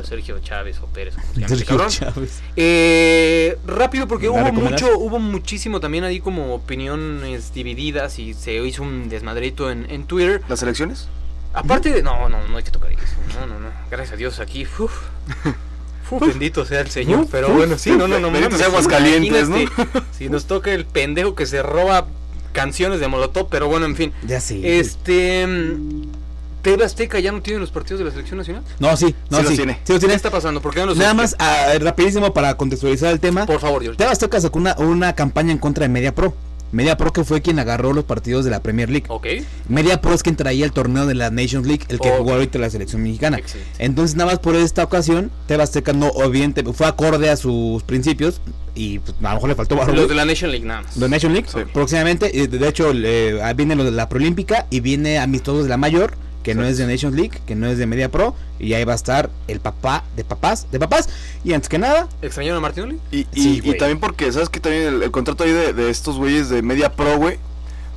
Sergio Chávez o Pérez, como se llama ese Sergio cabrón. Chávez. Eh, rápido porque ¿La hubo mucho, hubo muchísimo también ahí como opiniones divididas y se hizo un desmadrito en, en Twitter. ¿Las elecciones? Aparte de. No, no, no hay que tocar eso. No, no, no. Gracias a Dios aquí. Uf. Uf, bendito sea el Señor. Uf, pero uf. bueno, sí, no, no, no. Bendito sea Aguascalientes, ¿no? Si nos toca el pendejo que se roba canciones de Molotov, pero bueno, en fin. Ya sí. Este. TV Azteca ya no tiene los partidos de la selección nacional. No, sí, no, Sí sí. los tiene. Sí los ¿Qué está pasando? ¿Por qué no los Nada más, ah, rapidísimo para contextualizar el tema. Por favor, George. Tebas Azteca sacó una, una campaña en contra de Media Pro. Media Pro que fue quien agarró los partidos de la Premier League. Ok. Media Pro es quien traía el torneo de la Nations League, el que Ok. jugó ahorita la selección mexicana. Excelente. Entonces, nada más por esta ocasión, Tebas Azteca no, obviamente, fue acorde a sus principios y pues, a lo mejor le faltó barro. Los de la Nation League nada más. La Nation League, Sí. próximamente, de hecho, le- viene lo de la Proolímpica y viene amistosos de la mayor, que no es de Nation League, que no es de Media Pro, y ahí va a estar el papá de papás, de papás. Y antes que nada, ¿Extrañaron a Martinoli? Y, y, Sí, y güey. también porque, ¿sabes que También el, el contrato ahí de, de estos güeyes de Media Pro, güey,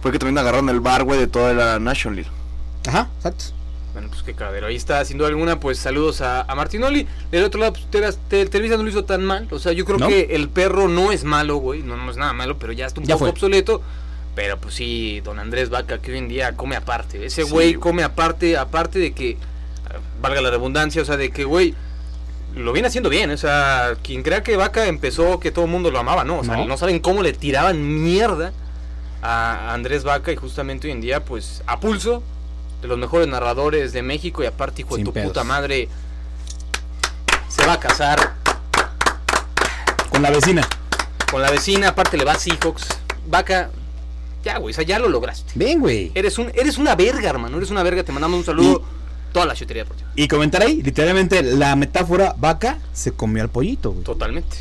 fue que también agarraron el bar, güey, de toda la National League. ajá, exacto. Bueno, pues qué cadero. Ahí está, sin duda alguna, pues saludos a, a Martinoli. Del otro lado, pues, Te- Televisa no lo hizo tan mal. O sea, yo creo ¿No? que el perro no es malo, güey. No, no es nada malo, pero ya está un Ya poco fue. obsoleto. Pero pues sí, don Andrés Vaca, que hoy en día come aparte. Ese Sí, güey come aparte, aparte de que, valga la redundancia, o sea, de que, güey, lo viene haciendo bien. O sea, quien crea que Vaca empezó, que todo el mundo lo amaba, ¿no? O sea, No. no, saben cómo le tiraban mierda a Andrés Vaca y justamente hoy en día, pues, a pulso de los mejores narradores de México y aparte, hijo de tu pedos. puta madre, se va a casar Con la vecina. con la vecina, aparte le va a Seahawks. Vaca, ya, güey, o sea, ya lo lograste. Ven, güey. Eres, un, eres una verga, hermano, eres una verga. Te mandamos un saludo. Toda la chutería deportiva. Y comentar ahí, literalmente, la metáfora vaca se comió al pollito, güey. Totalmente.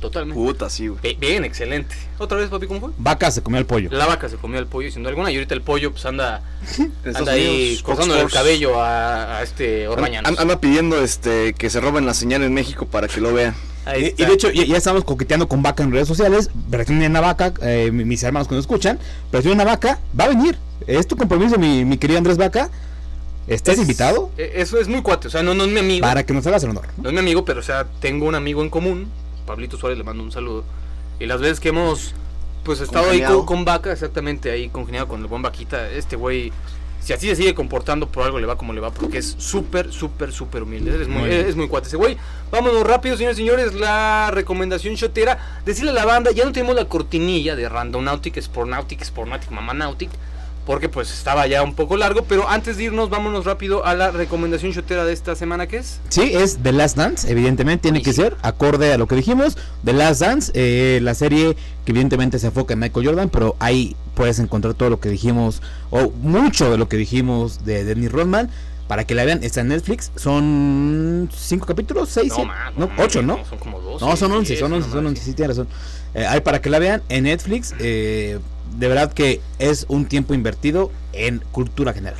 Totalmente. Puta, sí, güey. Bien, excelente. ¿Otra vez, papi, cómo fue? Vaca se comió al pollo. La vaca se comió el pollo, sin duda alguna, y ahorita el pollo pues anda, anda ahí cortando el cabello a, a este Orbañanos. An- Anda pidiendo este que se roben la señal en México para que lo vean. Ahí Y, de hecho, ya, ya estamos coqueteando con Vaca en redes sociales. Reaccionen a Vaca, eh, mi- mis hermanos que nos escuchan. Reaccionen a Vaca, va a venir. Es tu compromiso, mi, mi querido Andrés Vaca. ¿Estás Es- invitado? eh, Eso es muy cuate, o sea, no, no es mi amigo. Para que nos hagas el honor. No es mi amigo, pero o sea, tengo un amigo en común. Pablito Suárez le mando un saludo. Y las veces que hemos pues estado ahí con, con Vaca, exactamente ahí congeniado con el buen Vaquita, este güey, si así se sigue comportando, por algo le va como le va, porque es súper, súper, súper humilde. Es muy, Muy bien. es muy cuate ese güey. Vámonos rápido, señores y señores. La recomendación shotera. Decirle a la banda, ya no tenemos la cortinilla de Randonautic, Sportnautic, Sportnautic, Mamanautic. Porque pues estaba ya un poco largo. Pero antes de irnos, vámonos rápido a la recomendación shotera de esta semana, que es? Sí, es The Last Dance, evidentemente tiene que ser acorde a lo que dijimos. The Last Dance, eh, la serie que evidentemente se enfoca en Michael Jordan, pero ahí puedes encontrar todo lo que dijimos, o mucho de lo que dijimos de Dennis Rodman, para que la vean. Está en Netflix, son cinco capítulos, seis, siete, ma, no, ocho, ¿no? Son como dos. No, son 11, diez, son no 11, son. 11, sí, tiene razón. Eh, ahí para que la vean en Netflix, eh, de verdad que es un tiempo invertido en cultura general.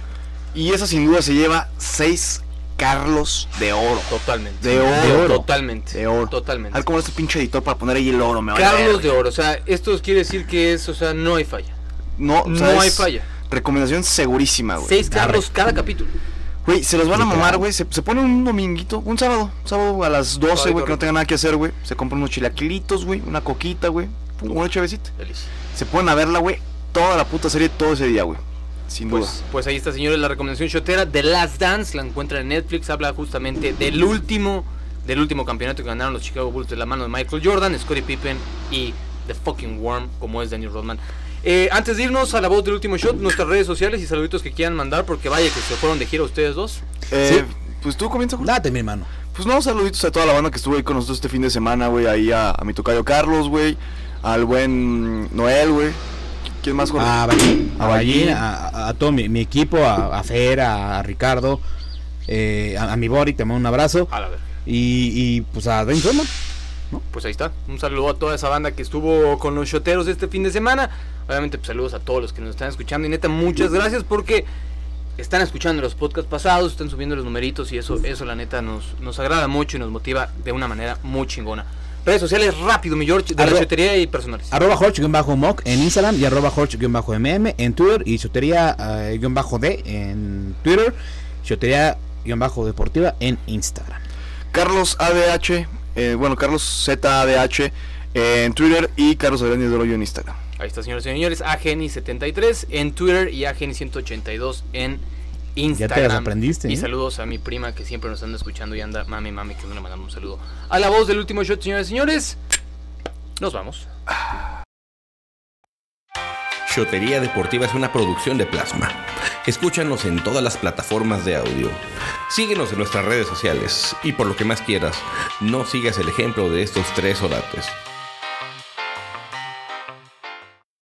Y esa sin duda se lleva seis Carlos de oro. Totalmente. De oro. Totalmente. De oro. Totalmente. Al como este pinche editor para poner ahí el oro, me Carlos verga. de oro. O sea, esto quiere decir que es, o sea, no hay falla. No, o No hay falla. Recomendación segurísima, güey. Seis Carlos cada capítulo. Güey, se los van a mamar, güey. Se, se pone un dominguito, un sábado. Sábado a las 12, Ay, güey, que no tenga nada que hacer, güey. Se compran unos chilaquilitos, güey. Una coquita, güey. pum, Una chavecita. Feliz. Se ponen a verla, güey. Toda la puta serie, todo ese día, güey. Sin duda. Pues, pues ahí está, señores, la recomendación shotera. The Last Dance la encuentran en Netflix. Habla justamente del último, del último campeonato que ganaron los Chicago Bulls de la mano de Michael Jordan, Scottie Pippen y The Fucking Worm, como es Daniel Rodman. Eh, antes de irnos a la voz del último shot, nuestras redes sociales y saluditos que quieran mandar, porque vaya que se fueron de gira ustedes dos. Eh, Pues tú comienza, Julio. Date, mi hermano. Pues no, saluditos a toda la banda que estuvo ahí con nosotros este fin de semana, güey. Ahí a, a mi tocayo Carlos, güey. Al buen Noel, güey. ¿Quién más, Jorge? A Ballín, A Ballín, a, todo mi, mi equipo, a, a Fer, a, a Ricardo, eh, a, a mi Boric, te mando un abrazo. A la verga. Y, y, pues a Dwayne Freeman. Pues ahí está. Un saludo a toda esa banda que estuvo con los shoteros este fin de semana. Obviamente, pues, saludos a todos los que nos están escuchando. Y neta, muchas gracias porque están escuchando los podcasts pasados, están subiendo los numeritos y eso, eso la neta nos, nos agrada mucho y nos motiva de una manera muy chingona. Redes sociales rápido, mi George, de la chotería y personales. Arroba Horch-Mock en Instagram y arroba Horch-MM en Twitter y Chotería-D en Twitter, Chotería-Deportiva en Instagram. Carlos ADH, eh, bueno, Carlos ZADH en Twitter y Carlos Adrián del Hoyo en Instagram. Ahí está, señores y señores. Ageni73 en Twitter y Ageni182 en Instagram. Las aprendiste, Y ¿eh? saludos a mi prima que siempre nos anda escuchando y anda, mami, mami, que no le mandamos un saludo. A la voz del último shot, señores y señores. Nos vamos. Shotería Deportiva es una producción de Plasma. Escúchanos en todas las plataformas de audio. Síguenos en nuestras redes sociales y por lo que más quieras, no sigas el ejemplo de estos tres orates.